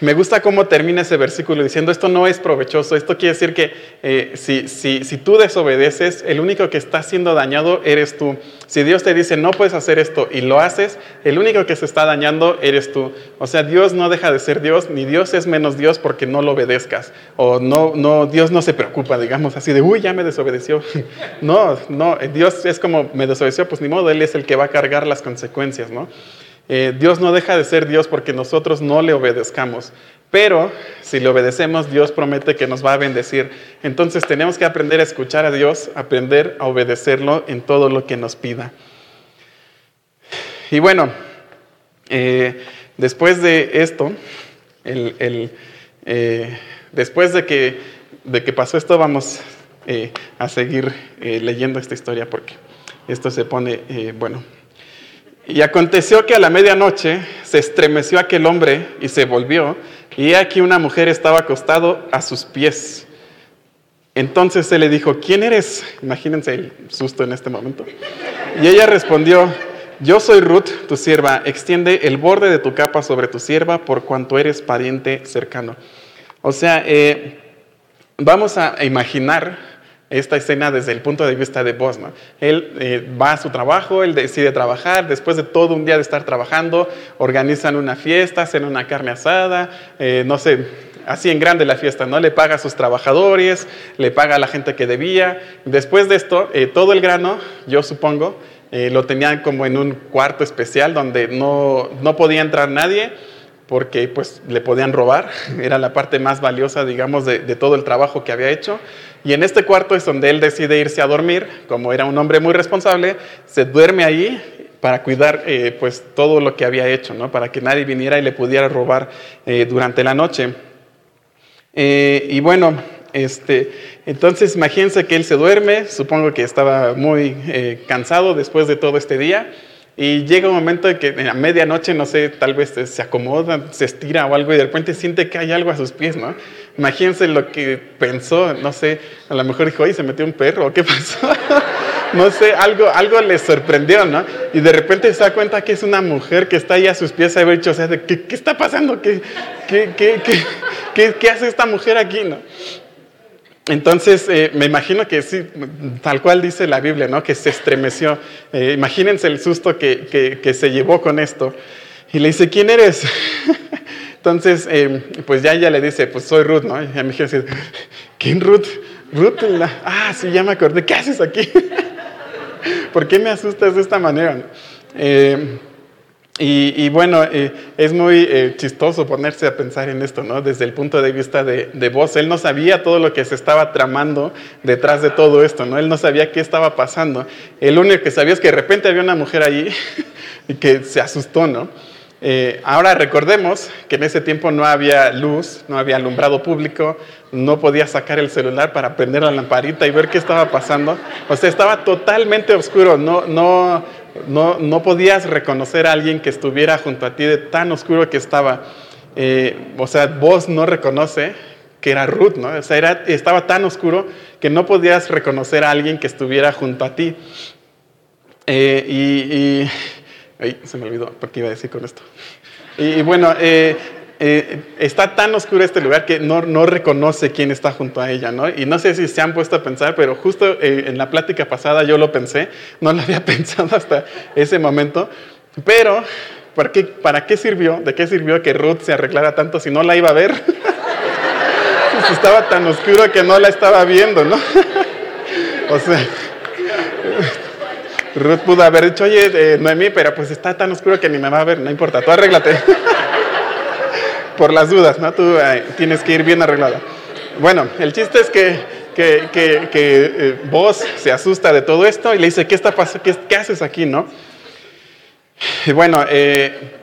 Me gusta cómo termina ese versículo diciendo, esto no es provechoso, esto quiere decir que eh, si, si, si, tú desobedeces, el único que está siendo dañado eres tú. Si Dios te dice, no puedes hacer esto y lo haces, el único que se está dañando eres tú. O sea, Dios no deja de ser Dios, ni Dios es menos Dios porque no lo obedezcas. O no, no, Dios no se preocupa, digamos así, de, uy, ya me desobedeció. no, no, Dios es como, me desobedeció, pues ni modo, Él es el que va a cargar las consecuencias, ¿no? Eh, Dios no deja de ser Dios porque nosotros no le obedezcamos. Pero si le obedecemos, Dios promete que nos va a bendecir. Entonces tenemos que aprender a escuchar a Dios, aprender a obedecerlo en todo lo que nos pida. Y bueno, eh, después de esto, eh, después de que, de que pasó esto, vamos a seguir leyendo esta historia porque esto se pone, bueno, y aconteció que a la medianoche se estremeció aquel hombre y se volvió, y aquí una mujer estaba acostado a sus pies. Entonces se le dijo, ¿quién eres? Imagínense el susto en este momento. Y ella respondió, yo soy Ruth, tu sierva, extiende el borde de tu capa sobre tu sierva por cuanto eres pariente cercano. O sea, eh, vamos a imaginar esta escena desde el punto de vista de vos. Él eh, va a su trabajo, él decide trabajar, después de todo un día de estar trabajando, organizan una fiesta, hacen una carne asada, eh, no sé, así en grande la fiesta, ¿no? Le paga a sus trabajadores, le paga a la gente que debía. Después de esto, eh, todo el grano, yo supongo, eh, lo tenían como en un cuarto especial donde no, no podía entrar nadie porque pues le podían robar, era la parte más valiosa, digamos, de, todo el trabajo que había hecho. Y en este cuarto es donde él decide irse a dormir, como era un hombre muy responsable, se duerme ahí para cuidar eh, pues todo lo que había hecho, ¿no? para que nadie viniera y le pudiera robar eh, durante la noche. Eh, y bueno, este, entonces imagínense que él se duerme, supongo que estaba muy cansado después de todo este día, y llega un momento en que a medianoche, no sé, tal vez se acomoda, se estira o algo y de repente siente que hay algo a sus pies, ¿no? Imagínense lo que pensó, no sé, a lo mejor dijo, oye, se metió un perro, ¿qué pasó? no sé, algo, algo le sorprendió, ¿no? Y de repente se da cuenta que es una mujer que está ahí a sus pies, haber dicho, o sea, ¿qué, ¿qué, está pasando? ¿Qué, qué, qué, qué hace esta mujer aquí, no? Entonces, eh, me imagino que sí, tal cual dice la Biblia, ¿no? Que se estremeció. Eh, imagínense el susto que, que, se llevó con esto. Y le dice, ¿quién eres? Entonces, eh, pues ya ella le dice, pues soy Ruth, ¿no? Y me dice, ¿quién Ruth? Ruth, ah, sí, ya me acordé, ¿qué haces aquí? ¿Por qué me asustas de esta manera? Y, bueno, eh, es muy eh, chistoso ponerse a pensar en esto, ¿no? Desde el punto de vista de, de vos. Él no sabía todo lo que se estaba tramando detrás de todo esto, ¿no? Él no sabía qué estaba pasando. El único que sabía es que de repente había una mujer allí y que se asustó, ¿no? Eh, ahora recordemos que en ese tiempo no había luz, no había alumbrado público, no podía sacar el celular para prender la lamparita y ver qué estaba pasando. O sea, estaba totalmente oscuro, no, no, no, no podías reconocer a alguien que estuviera junto a ti de tan oscuro que estaba. Eh, o sea, vos no reconoce que era Ruth, ¿no? O sea, era, estaba tan oscuro que no podías reconocer a alguien que estuviera junto a ti. Eh, y, Ay, se me olvidó porque iba a decir con esto. Y, bueno, eh, eh, está tan oscuro este lugar que no, no, reconoce quién está junto a ella, ¿no? Y no sé si se han puesto a pensar, pero justo eh, en la plática pasada yo lo pensé, no lo había pensado hasta ese momento, pero ¿para qué, ¿para qué sirvió? ¿De qué sirvió que Ruth se arreglara tanto si no la iba a ver? si estaba tan oscuro que no la estaba viendo, ¿no? o sea... Ruth pudo haber dicho, oye, eh, Noemí, pero pues está tan oscuro que ni me va a ver, no importa, tú arréglate por las dudas, ¿no? Tú eh, tienes que ir bien arreglada. Bueno, el chiste es que, que, que, eh, vos se asusta de todo esto y le dice, ¿qué está pasando? ¿Qué, haces aquí, no? Bueno, eh,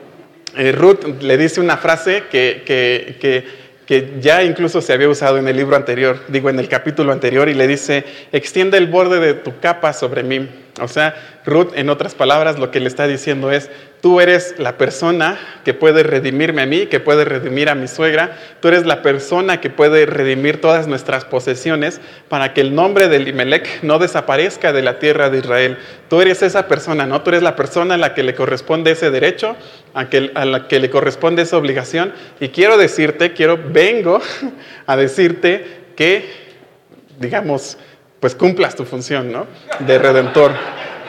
Ruth le dice una frase que, que ya incluso se había usado en el libro anterior, digo en el capítulo anterior, y le dice, extiende el borde de tu capa sobre mí. O sea, Ruth, en otras palabras, lo que le está diciendo es, tú eres la persona que puede redimirme a mí, que puede redimir a mi suegra, tú eres la persona que puede redimir todas nuestras posesiones para que el nombre de Elimelech no desaparezca de la tierra de Israel. Tú eres esa persona, ¿no? Tú eres la persona a la que le corresponde ese derecho, a, a la que le corresponde esa obligación. Y quiero decirte, quiero, vengo a decirte que, digamos, pues cumplas tu función, ¿no? De redentor.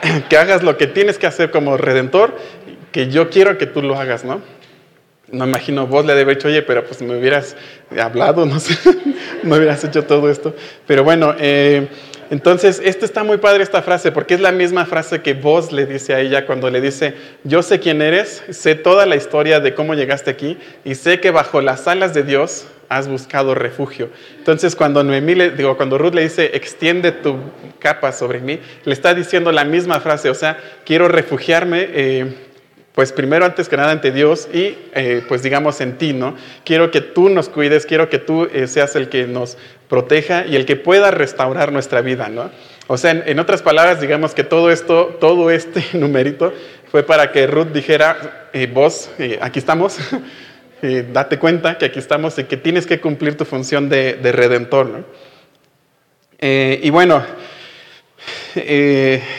Que hagas lo que tienes que hacer como redentor, que yo quiero que tú lo hagas, ¿no? No imagino, vos le debe dicho, oye, pero pues me hubieras hablado, no sé, me hubieras hecho todo esto. Pero bueno, eh, entonces, esto está muy padre esta frase, porque es la misma frase que vos le dice a ella cuando le dice, yo sé quién eres, sé toda la historia de cómo llegaste aquí y sé que bajo las alas de Dios has buscado refugio. Entonces, cuando Noemí le, digo, cuando Ruth le dice, extiende tu capa sobre mí, le está diciendo la misma frase, o sea, quiero refugiarme. Eh, pues primero antes que nada ante Dios y eh, pues digamos en ti, ¿no? Quiero que tú nos cuides, quiero que tú eh, seas el que nos proteja y el que pueda restaurar nuestra vida, ¿no? O sea, en, otras palabras, digamos que todo esto, todo este numerito fue para que Ruth dijera, eh, vos, aquí estamos, date cuenta que aquí estamos y que tienes que cumplir tu función de, de redentor, ¿no? y bueno,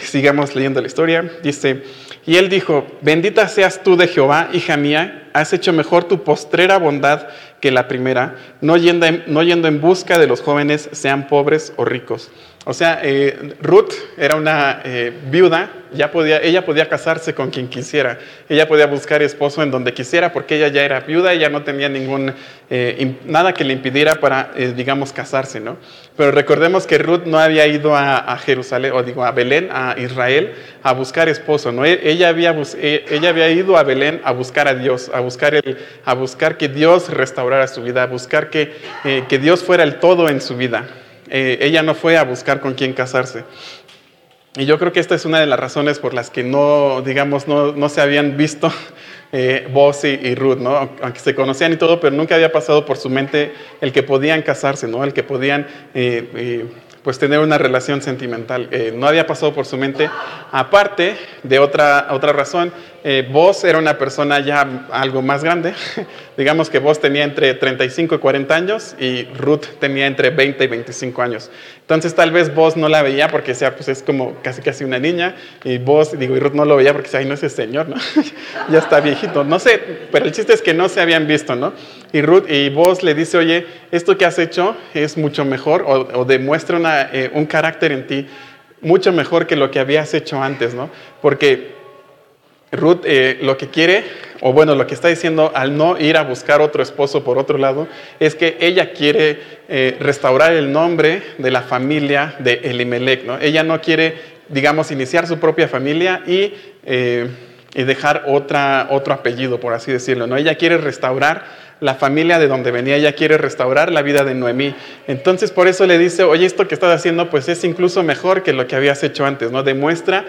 sigamos leyendo la historia. Dice, y él dijo, bendita seas tú de Jehová, hija mía, has hecho mejor tu postrera bondad que la primera, no yendo, en, no yendo en busca de los jóvenes, sean pobres o ricos. O sea, eh, Ruth era una eh, viuda, ya podía, ella podía casarse con quien quisiera, ella podía buscar esposo en donde quisiera porque ella ya era viuda, ella no tenía ningún, eh, nada que le impidiera para, digamos, casarse, ¿no? Pero recordemos que Ruth no había ido a, Jerusalén, o digo, a Belén, a Israel, a buscar esposo, ¿no? E, ella había, ella había ido a Belén a buscar a Dios, a buscar, el, a buscar que Dios restaurara su vida, a buscar que, que Dios fuera el todo en su vida. Eh, ella no fue a buscar con quién casarse. Y yo creo que esta es una de las razones por las que no, digamos, no, se habían visto eh, y, Ruth, ¿no? Aunque se conocían y todo, pero nunca había pasado por su mente el que podían casarse, ¿no? El que podían eh, eh, pues tener una relación sentimental. Eh, no había pasado por su mente, aparte de otra, otra razón, eh, Vos era una persona ya algo más grande, digamos que Vos tenía entre 35 y 40 años y Ruth tenía entre 20 y 25 años. Entonces tal vez Vos no la veía porque sea, pues es como casi casi una niña y Vos, digo, y Ruth no lo veía porque ay, no es ese señor, ya está viejito, no sé, pero el chiste es que no se habían visto, ¿no? Y Ruth y Vos le dice, oye, esto que has hecho es mucho mejor o, demuestra una, eh, un carácter en ti mucho mejor que lo que habías hecho antes, ¿no? Porque Ruth eh, lo que quiere, o bueno, lo que está diciendo al no ir a buscar otro esposo por otro lado, es que ella quiere eh, restaurar el nombre de la familia de Elimelech. ¿no? Ella no quiere, digamos, iniciar su propia familia y, eh, y dejar otra, otro apellido, por así decirlo. ¿no? Ella quiere restaurar la familia de donde venía, ella quiere restaurar la vida de Noemí. Entonces por eso le dice, oye, esto que estás haciendo pues es incluso mejor que lo que habías hecho antes, ¿no? Demuestra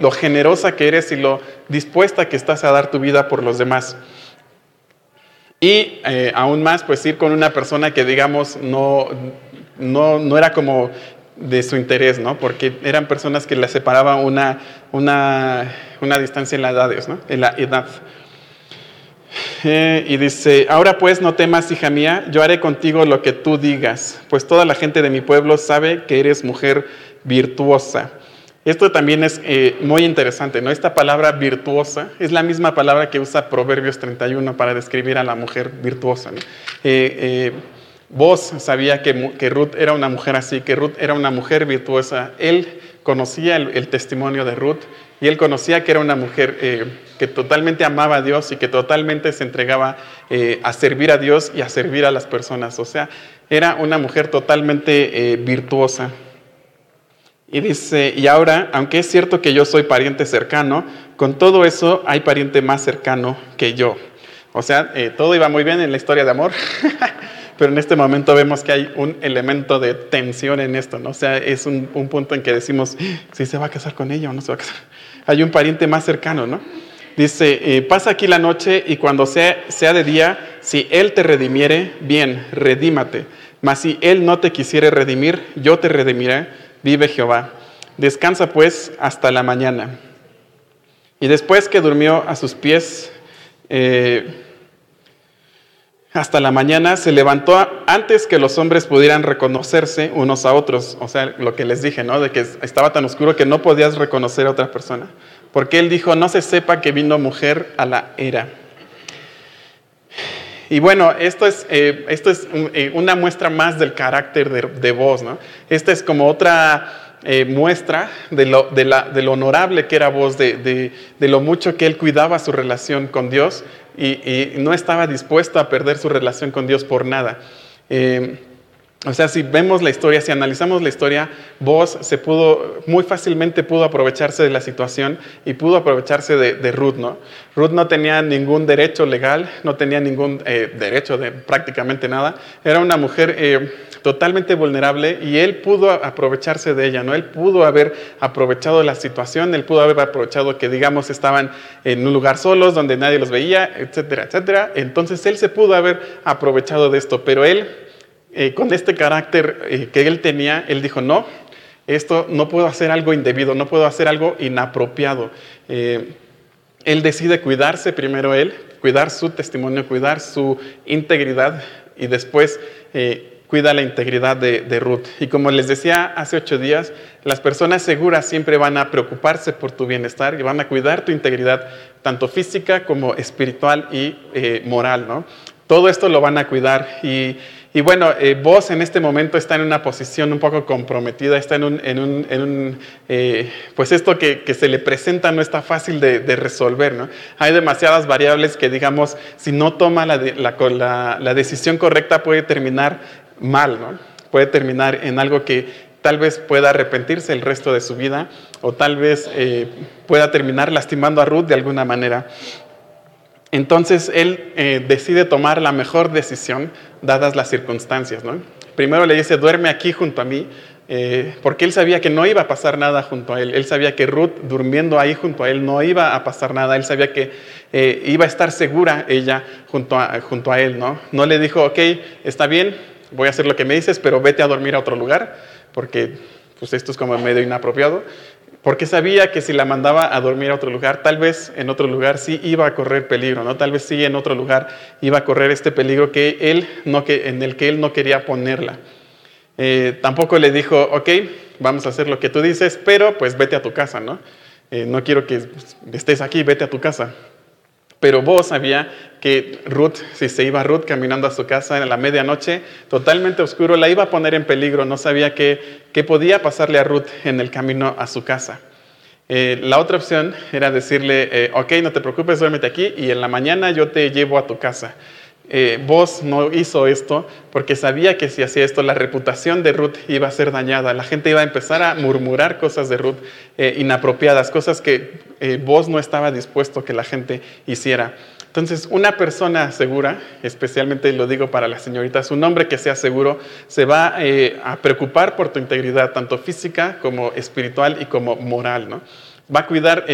lo generosa que eres y lo dispuesta que estás a dar tu vida por los demás. Y eh, aún más, pues ir con una persona que digamos no, no, era como de su interés, ¿no? Porque eran personas que le separaba una, una, una distancia en la edad, ¿no? En la edad. Eh, y dice, ahora pues no temas, hija mía, yo haré contigo lo que tú digas, pues toda la gente de mi pueblo sabe que eres mujer virtuosa. Esto también es eh, muy interesante, ¿no? Esta palabra virtuosa es la misma palabra que usa Proverbios 31 para describir a la mujer virtuosa. ¿no? Eh, vos sabía que, que, Ruth era una mujer así, que Ruth era una mujer virtuosa. Él conocía el, testimonio de Ruth y él conocía que era una mujer que totalmente amaba a Dios y que totalmente se entregaba a servir a Dios y a servir a las personas. O sea, era una mujer totalmente virtuosa. Y dice, y ahora, aunque es cierto que yo soy pariente cercano, con todo eso hay pariente más cercano que yo. O sea, eh, todo iba muy bien en la historia de amor, pero en este momento vemos que hay un elemento de tensión en esto, ¿no? O sea, es un, punto en que decimos, si se va a casar con ella o no se va a casar. Hay un pariente más cercano, ¿no? Dice, eh, pasa aquí la noche y cuando sea, sea de día, si él te redimiere, bien, redímate. Mas si él no te quisiere redimir, yo te redimiré vive Jehová. Descansa pues hasta la mañana. Y después que durmió a sus pies eh, hasta la mañana, se levantó antes que los hombres pudieran reconocerse unos a otros. O sea, lo que les dije, ¿no? De que estaba tan oscuro que no podías reconocer a otra persona. Porque él dijo, no se sepa que vino mujer a la era. Y bueno, esto es, eh, esto es eh, una muestra más del carácter de, de vos, ¿no? Esta es como otra eh, muestra de lo, de, la, de lo, honorable que era vos, de, de, lo mucho que él cuidaba su relación con Dios y, y, no estaba dispuesto a perder su relación con Dios por nada. O sea, si vemos la historia, si analizamos la historia, vos se pudo, muy fácilmente pudo aprovecharse de la situación y pudo aprovecharse de, Ruth, ¿no? Ruth no tenía ningún derecho legal, no tenía ningún eh, derecho de prácticamente nada. Era una mujer eh, totalmente vulnerable y él pudo aprovecharse de ella, ¿no? Él pudo haber aprovechado la situación, él pudo haber aprovechado que, digamos, estaban en un lugar solos donde nadie los veía, etcétera, etcétera. Entonces él se pudo haber aprovechado de esto, pero él eh, con este carácter eh, que él tenía, él dijo, no, esto no puedo hacer algo indebido, no puedo hacer algo inapropiado. Eh, él decide cuidarse primero él, cuidar su testimonio, cuidar su integridad y después cuida la integridad de, Ruth. Y como les decía hace ocho días, las personas seguras siempre van a preocuparse por tu bienestar y van a cuidar tu integridad, tanto física como espiritual y moral. ¿no? Todo esto lo van a cuidar y Y bueno, eh, vos en este momento está en una posición un poco comprometida, está en un, en un, en un eh, pues esto que, que, se le presenta no está fácil de, resolver, ¿no? Hay demasiadas variables que, digamos, si no toma la, la decisión correcta puede terminar mal, ¿no? Puede terminar en algo que tal vez pueda arrepentirse el resto de su vida o tal vez eh, pueda terminar lastimando a Ruth de alguna manera. Entonces él eh, decide tomar la mejor decisión dadas las circunstancias. ¿no? Primero le dice, duerme aquí junto a mí, eh, porque él sabía que no iba a pasar nada junto a él. Él sabía que Ruth durmiendo ahí junto a él no iba a pasar nada. Él sabía que eh, iba a estar segura ella junto a, junto a él. ¿no? no le dijo, ok, está bien, voy a hacer lo que me dices, pero vete a dormir a otro lugar, porque pues esto es como medio inapropiado porque sabía que si la mandaba a dormir a otro lugar, tal vez en otro lugar sí iba a correr peligro, ¿no? Tal vez sí en otro lugar iba a correr este peligro que él no, que, en el que él no quería ponerla. Eh, tampoco le dijo, ok, vamos a hacer lo que tú dices, pero pues vete a tu casa, ¿no? Eh, no quiero que estés aquí, vete a tu casa. Pero vos sabía que Ruth, si se iba Ruth caminando a su casa en la medianoche, totalmente oscuro, la iba a poner en peligro. No sabía qué, podía pasarle a Ruth en el camino a su casa. Eh, la otra opción era decirle, eh, ok, no te preocupes, duérmete aquí y en la mañana yo te llevo a tu casa. Eh, vos no hizo esto porque sabía que si hacía esto la reputación de Ruth iba a ser dañada. La gente iba a empezar a murmurar cosas de Ruth eh, inapropiadas, cosas que eh, vos no estaba dispuesto que la gente hiciera. Entonces, una persona segura, especialmente lo digo para las señoritas, un hombre que sea seguro, se va a preocupar por tu integridad, tanto física como espiritual y como moral. ¿no? Va a cuidar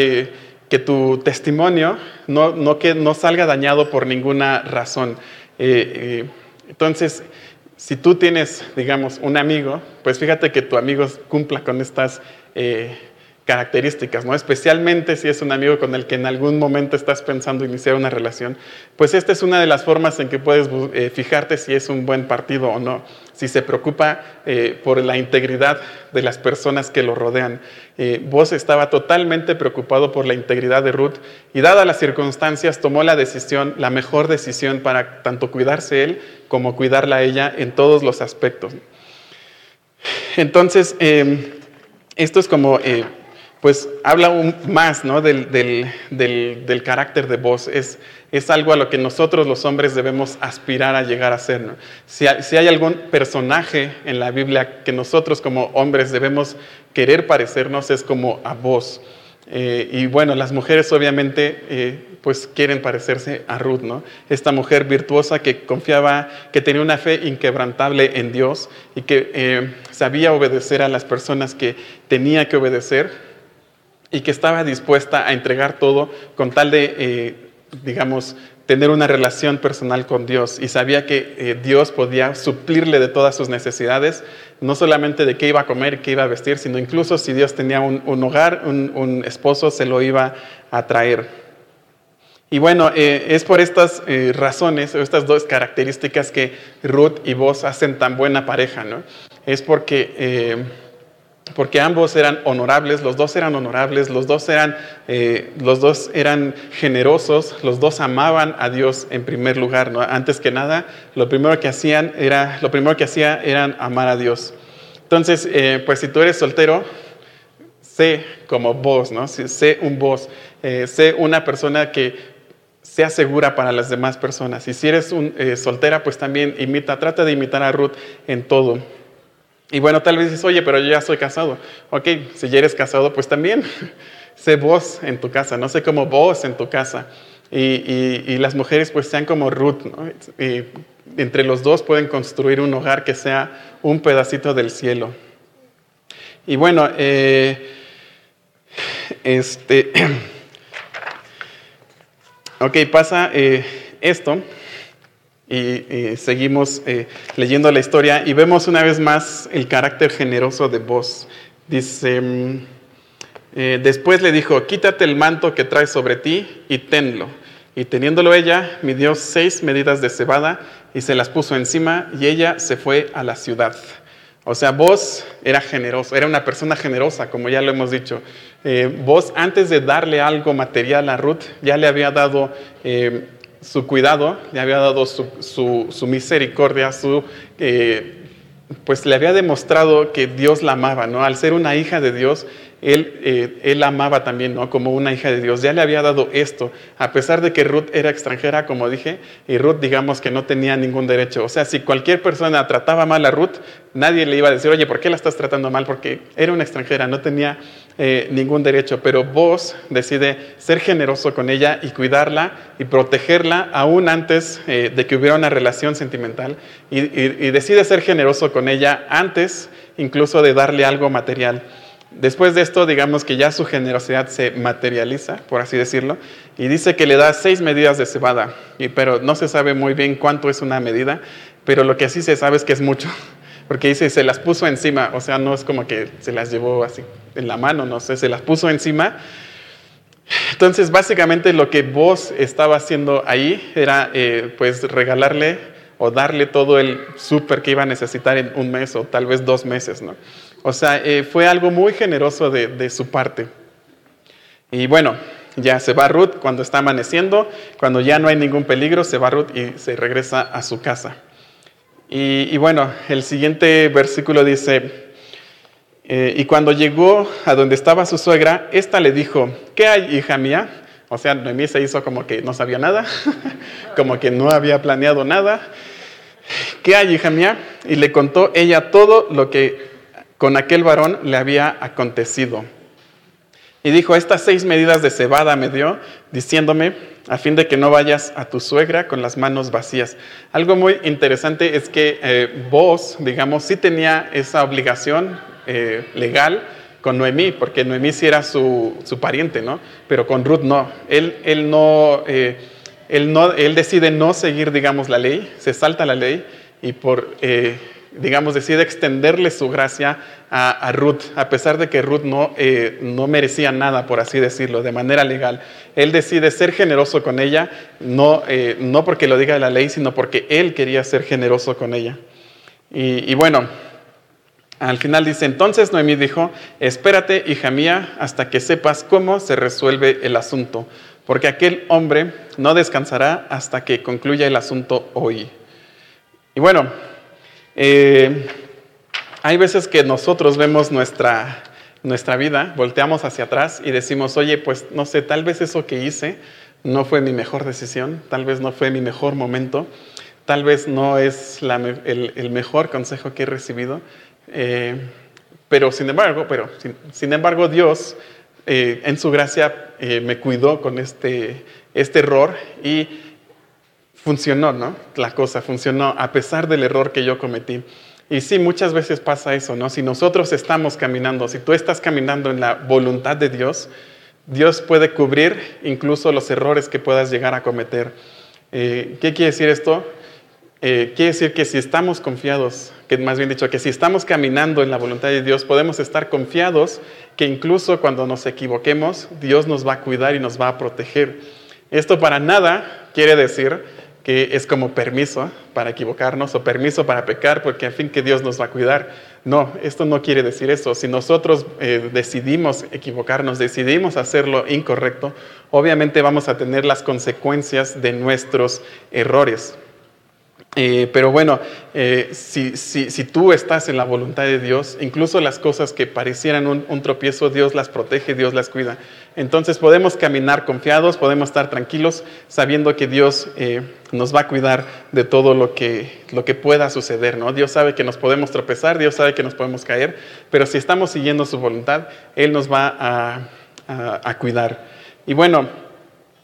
que tu testimonio no, no, que, no salga dañado por ninguna razón. Eh, eh, entonces, si tú tienes, digamos, un amigo, pues fíjate que tu amigo cumpla con estas eh, características, ¿no? Especialmente si es un amigo con el que en algún momento estás pensando iniciar una relación, pues esta es una de las formas en que puedes eh, fijarte si es un buen partido o no, si se preocupa eh, por la integridad de las personas que lo rodean. Eh, vos estaba totalmente preocupado por la integridad de Ruth y dadas las circunstancias tomó la decisión, la mejor decisión para tanto cuidarse él como cuidarla a ella en todos los aspectos. Entonces, esto es como pues habla aún más ¿no? del, carácter de voz. Es, algo a lo que nosotros los hombres debemos aspirar a llegar a ser. ¿no? Si, hay, si, hay algún personaje en la Biblia que nosotros como hombres debemos querer parecernos, es como a vos. Eh, y bueno, las mujeres obviamente eh, pues quieren parecerse a Ruth, ¿no? Esta mujer virtuosa que confiaba, que tenía una fe inquebrantable en Dios y que eh, sabía obedecer a las personas que tenía que obedecer y que estaba dispuesta a entregar todo con tal de, eh, digamos, tener una relación personal con Dios y sabía que eh, Dios podía suplirle de todas sus necesidades, no solamente de qué iba a comer, qué iba a vestir, sino incluso si Dios tenía un, hogar, un, esposo, se lo iba a traer. Y bueno, eh, es por estas razones, estas dos características que Ruth y vos hacen tan buena pareja, ¿no? Es porque porque ambos eran honorables, los dos eran honorables, los dos eran, eh, los dos eran generosos, los dos amaban a Dios en primer lugar. ¿no? Antes que nada, lo primero que hacían era, lo primero que hacía eran amar a Dios. Entonces, eh, pues si tú eres soltero, sé como vos, ¿no? Sé un vos, eh, sé una persona que sea segura para las demás personas. Y si eres un, soltera, pues también imita, trata de imitar a Ruth en todo. Y bueno, tal vez dices, oye, pero yo ya soy casado. Ok, si ya eres casado, pues también sé vos en tu casa, no sé como vos en tu casa. Y, las mujeres pues sean como Ruth, ¿no? Y entre los dos pueden construir un hogar que sea un pedacito del cielo. Y bueno, eh, este, ok, pasa eh, esto. Y, seguimos eh, leyendo la historia y vemos una vez más el carácter generoso de vos. Dice, mm, eh, después le dijo, quítate el manto que traes sobre ti y tenlo. Y teniéndolo ella, midió seis medidas de cebada y se las puso encima y ella se fue a la ciudad. O sea, vos era generoso, era una persona generosa, como ya lo hemos dicho. Eh, vos antes de darle algo material a Ruth, ya le había dado su cuidado, le había dado su, misericordia, su, eh, pues le había demostrado que Dios la amaba, ¿no? Al ser una hija de Dios, él, eh, él amaba también, ¿no? Como una hija de Dios. Ya le había dado esto, a pesar de que Ruth era extranjera, como dije, y Ruth, digamos que no tenía ningún derecho. O sea, si cualquier persona trataba mal a Ruth, nadie le iba a decir, oye, ¿por qué la estás tratando mal? Porque era una extranjera, no tenía eh, ningún derecho. Pero vos decide ser generoso con ella y cuidarla y protegerla aún antes eh, de que hubiera una relación sentimental. Y, decide ser generoso con ella antes incluso de darle algo material. Después de esto, digamos que ya su generosidad se materializa, por así decirlo, y dice que le da seis medidas de cebada, pero no se sabe muy bien cuánto es una medida, pero lo que sí se sabe es que es mucho, porque dice, se las puso encima, o sea, no es como que se las llevó así en la mano, no sé, se las puso encima. Entonces, básicamente lo que vos estaba haciendo ahí era, eh, pues, regalarle o darle todo el súper que iba a necesitar en un mes o tal vez dos meses, ¿no? O sea, eh, fue algo muy generoso de, su parte. Y bueno, ya se va Ruth cuando está amaneciendo, cuando ya no hay ningún peligro, se va Ruth y se regresa a su casa. Y, bueno, el siguiente versículo dice, eh, y cuando llegó a donde estaba su suegra, ésta le dijo, ¿qué hay, hija mía? O sea, Noemí se hizo como que no sabía nada, como que no había planeado nada. ¿Qué hay, hija mía? Y le contó ella todo lo que con aquel varón le había acontecido. Y dijo, estas seis medidas de cebada me dio, diciéndome, a fin de que no vayas a tu suegra con las manos vacías. Algo muy interesante es que eh, vos, digamos, sí tenía esa obligación eh, legal con Noemí, porque Noemí sí era su, pariente, ¿no? Pero con Ruth no. Él, él no, eh, él no, él decide no seguir, digamos, la ley, se salta la ley y por digamos, decide extenderle su gracia a, Ruth, a pesar de que Ruth no, eh, no merecía nada, por así decirlo, de manera legal. Él decide ser generoso con ella, no, eh, no porque lo diga la ley, sino porque él quería ser generoso con ella. Y, y bueno, al final dice, entonces Noemí dijo, espérate, hija mía, hasta que sepas cómo se resuelve el asunto, porque aquel hombre no descansará hasta que concluya el asunto hoy. Y bueno, eh, hay veces que nosotros vemos nuestra, nuestra vida, volteamos hacia atrás y decimos, oye, pues no sé, tal vez eso que hice no fue mi mejor decisión, tal vez no fue mi mejor momento, tal vez no es el, mejor consejo que he recibido, eh, pero sin embargo, pero sin, embargo Dios eh, en su gracia me cuidó con este, este error y funcionó, ¿no? La cosa funcionó a pesar del error que yo cometí. Y sí, muchas veces pasa eso, ¿no? Si nosotros estamos caminando, si tú estás caminando en la voluntad de Dios, Dios puede cubrir incluso los errores que puedas llegar a cometer. Eh, ¿Qué quiere decir esto? Eh, quiere decir que si estamos confiados, que más bien dicho, que si estamos caminando en la voluntad de Dios, podemos estar confiados que incluso cuando nos equivoquemos, Dios nos va a cuidar y nos va a proteger. Esto para nada quiere decir que es como permiso para equivocarnos o permiso para pecar, porque al fin que Dios nos va a cuidar. No, esto no quiere decir eso. Si nosotros eh, decidimos equivocarnos, decidimos hacerlo incorrecto, obviamente vamos a tener las consecuencias de nuestros errores. Eh, pero bueno, eh, si, si, tú estás en la voluntad de Dios, incluso las cosas que parecieran un, tropiezo, Dios las protege, Dios las cuida. Entonces podemos caminar confiados, podemos estar tranquilos, sabiendo que Dios eh, nos va a cuidar de todo lo que, lo que pueda suceder. ¿no? Dios sabe que nos podemos tropezar, Dios sabe que nos podemos caer, pero si estamos siguiendo su voluntad, Él nos va a, a cuidar. Y bueno,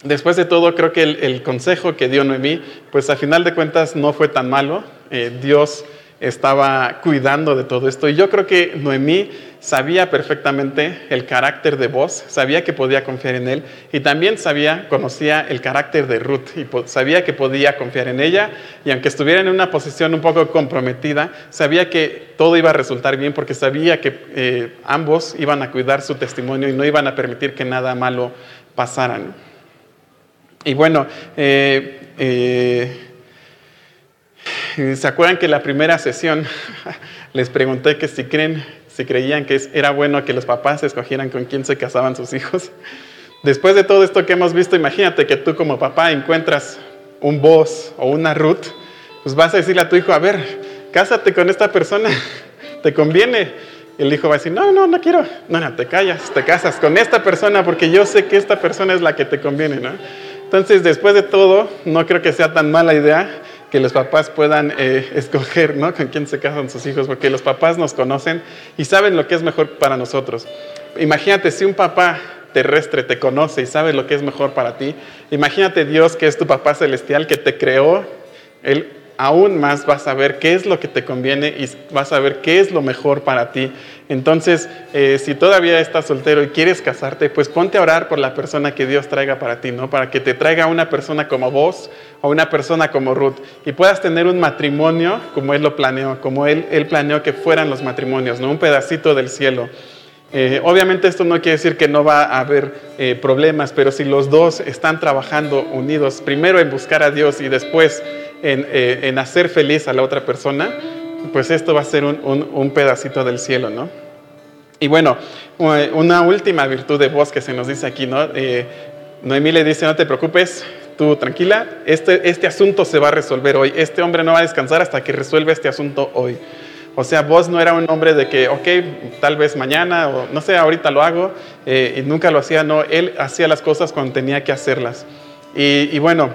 Después de todo, creo que el, consejo que dio Noemí, pues a final de cuentas no fue tan malo. Eh, Dios estaba cuidando de todo esto. Y yo creo que Noemí sabía perfectamente el carácter de vos, sabía que podía confiar en él y también sabía, conocía el carácter de Ruth y sabía que podía confiar en ella y aunque estuviera en una posición un poco comprometida, sabía que todo iba a resultar bien porque sabía que eh, ambos iban a cuidar su testimonio y no iban a permitir que nada malo pasara. Y bueno, eh, eh, ¿se acuerdan que la primera sesión les pregunté que si creen, si creían que era bueno que los papás escogieran con quién se casaban sus hijos? Después de todo esto que hemos visto, imagínate que tú como papá encuentras un vos o una Ruth, pues vas a decirle a tu hijo, a ver, cásate con esta persona, ¿te conviene? Y el hijo va a decir, no, no, no quiero. No, no, te callas, te casas con esta persona porque yo sé que esta persona es la que te conviene, ¿no? Entonces, después de todo, no creo que sea tan mala idea que los papás puedan eh, escoger ¿no? con quién se casan sus hijos, porque los papás nos conocen y saben lo que es mejor para nosotros. Imagínate si un papá terrestre te conoce y sabe lo que es mejor para ti. Imagínate Dios que es tu papá celestial que te creó. Él aún más vas a ver qué es lo que te conviene y vas a ver qué es lo mejor para ti. Entonces, eh, si todavía estás soltero y quieres casarte, pues ponte a orar por la persona que Dios traiga para ti, ¿no? Para que te traiga una persona como vos o una persona como Ruth y puedas tener un matrimonio como Él lo planeó, como Él, planeó que fueran los matrimonios, ¿no? Un pedacito del cielo. Eh, obviamente esto no quiere decir que no va a haber eh, problemas, pero si los dos están trabajando unidos, primero en buscar a Dios y después eh, en, hacer feliz a la otra persona, pues esto va a ser un, pedacito del cielo, ¿no? Y bueno, una última virtud de voz que se nos dice aquí, ¿no? Eh, Noemí le dice, no te preocupes, tú tranquila, este, este asunto se va a resolver hoy, este hombre no va a descansar hasta que resuelva este asunto hoy. O sea, vos no era un hombre de que, ok, tal vez mañana o no sé, ahorita lo hago, eh, y nunca lo hacía, no, él hacía las cosas cuando tenía que hacerlas. y bueno,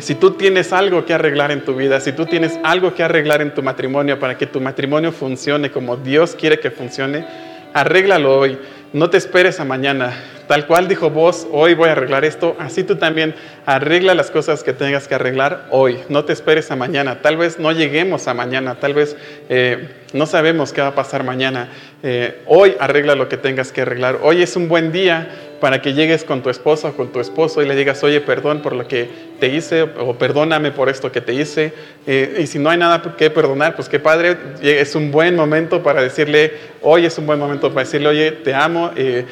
si tú tienes algo que arreglar en tu vida, si tú tienes algo que arreglar en tu matrimonio para que tu matrimonio funcione como Dios quiere que funcione, arréglalo hoy. No te esperes a mañana. Tal cual dijo vos, hoy voy a arreglar esto, así tú también arregla las cosas que tengas que arreglar hoy. No te esperes a mañana. Tal vez no lleguemos a mañana, tal vez eh, no sabemos qué va a pasar mañana. Eh, hoy arregla lo que tengas que arreglar. Hoy es un buen día para que llegues con tu esposa o con tu esposo y le digas, oye, perdón por lo que te hice o perdóname por esto que te hice. Eh, y si no hay nada que perdonar, pues qué padre, es un buen momento para decirle, hoy es un buen momento para decirle, oye, te amo, eh,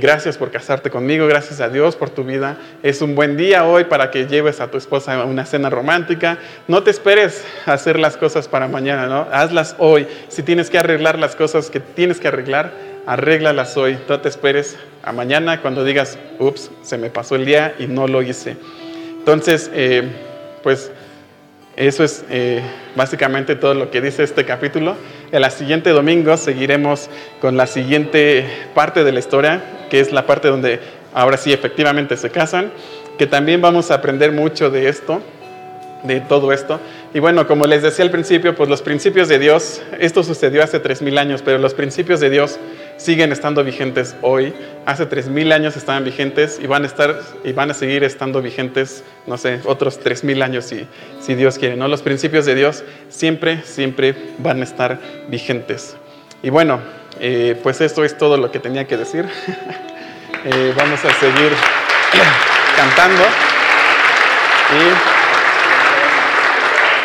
gracias por casarte conmigo, gracias a Dios por tu vida. Es un buen día hoy para que lleves a tu esposa a una cena romántica. No te esperes a hacer las cosas para mañana, ¿no? Hazlas hoy. Si tienes que arreglar las cosas que tienes que arreglar, arréglalas hoy. No te esperes a mañana cuando digas, ups, se me pasó el día y no lo hice. Entonces, eh, pues eso es eh, básicamente todo lo que dice este capítulo. En la siguiente domingo seguiremos con la siguiente parte de la historia, que es la parte donde ahora sí efectivamente se casan, que también vamos a aprender mucho de esto de todo esto. Y bueno, como les decía al principio, pues los principios de Dios, esto sucedió hace 3.000 años, pero los principios de Dios siguen estando vigentes hoy. Hace 3.000 años estaban vigentes y van a estar y van a seguir estando vigentes, no sé, otros 3.000 años si, si Dios quiere. ¿no? Los principios de Dios siempre, siempre van a estar vigentes. Y bueno, eh, pues esto es todo lo que tenía que decir. Eh, vamos a seguir cantando.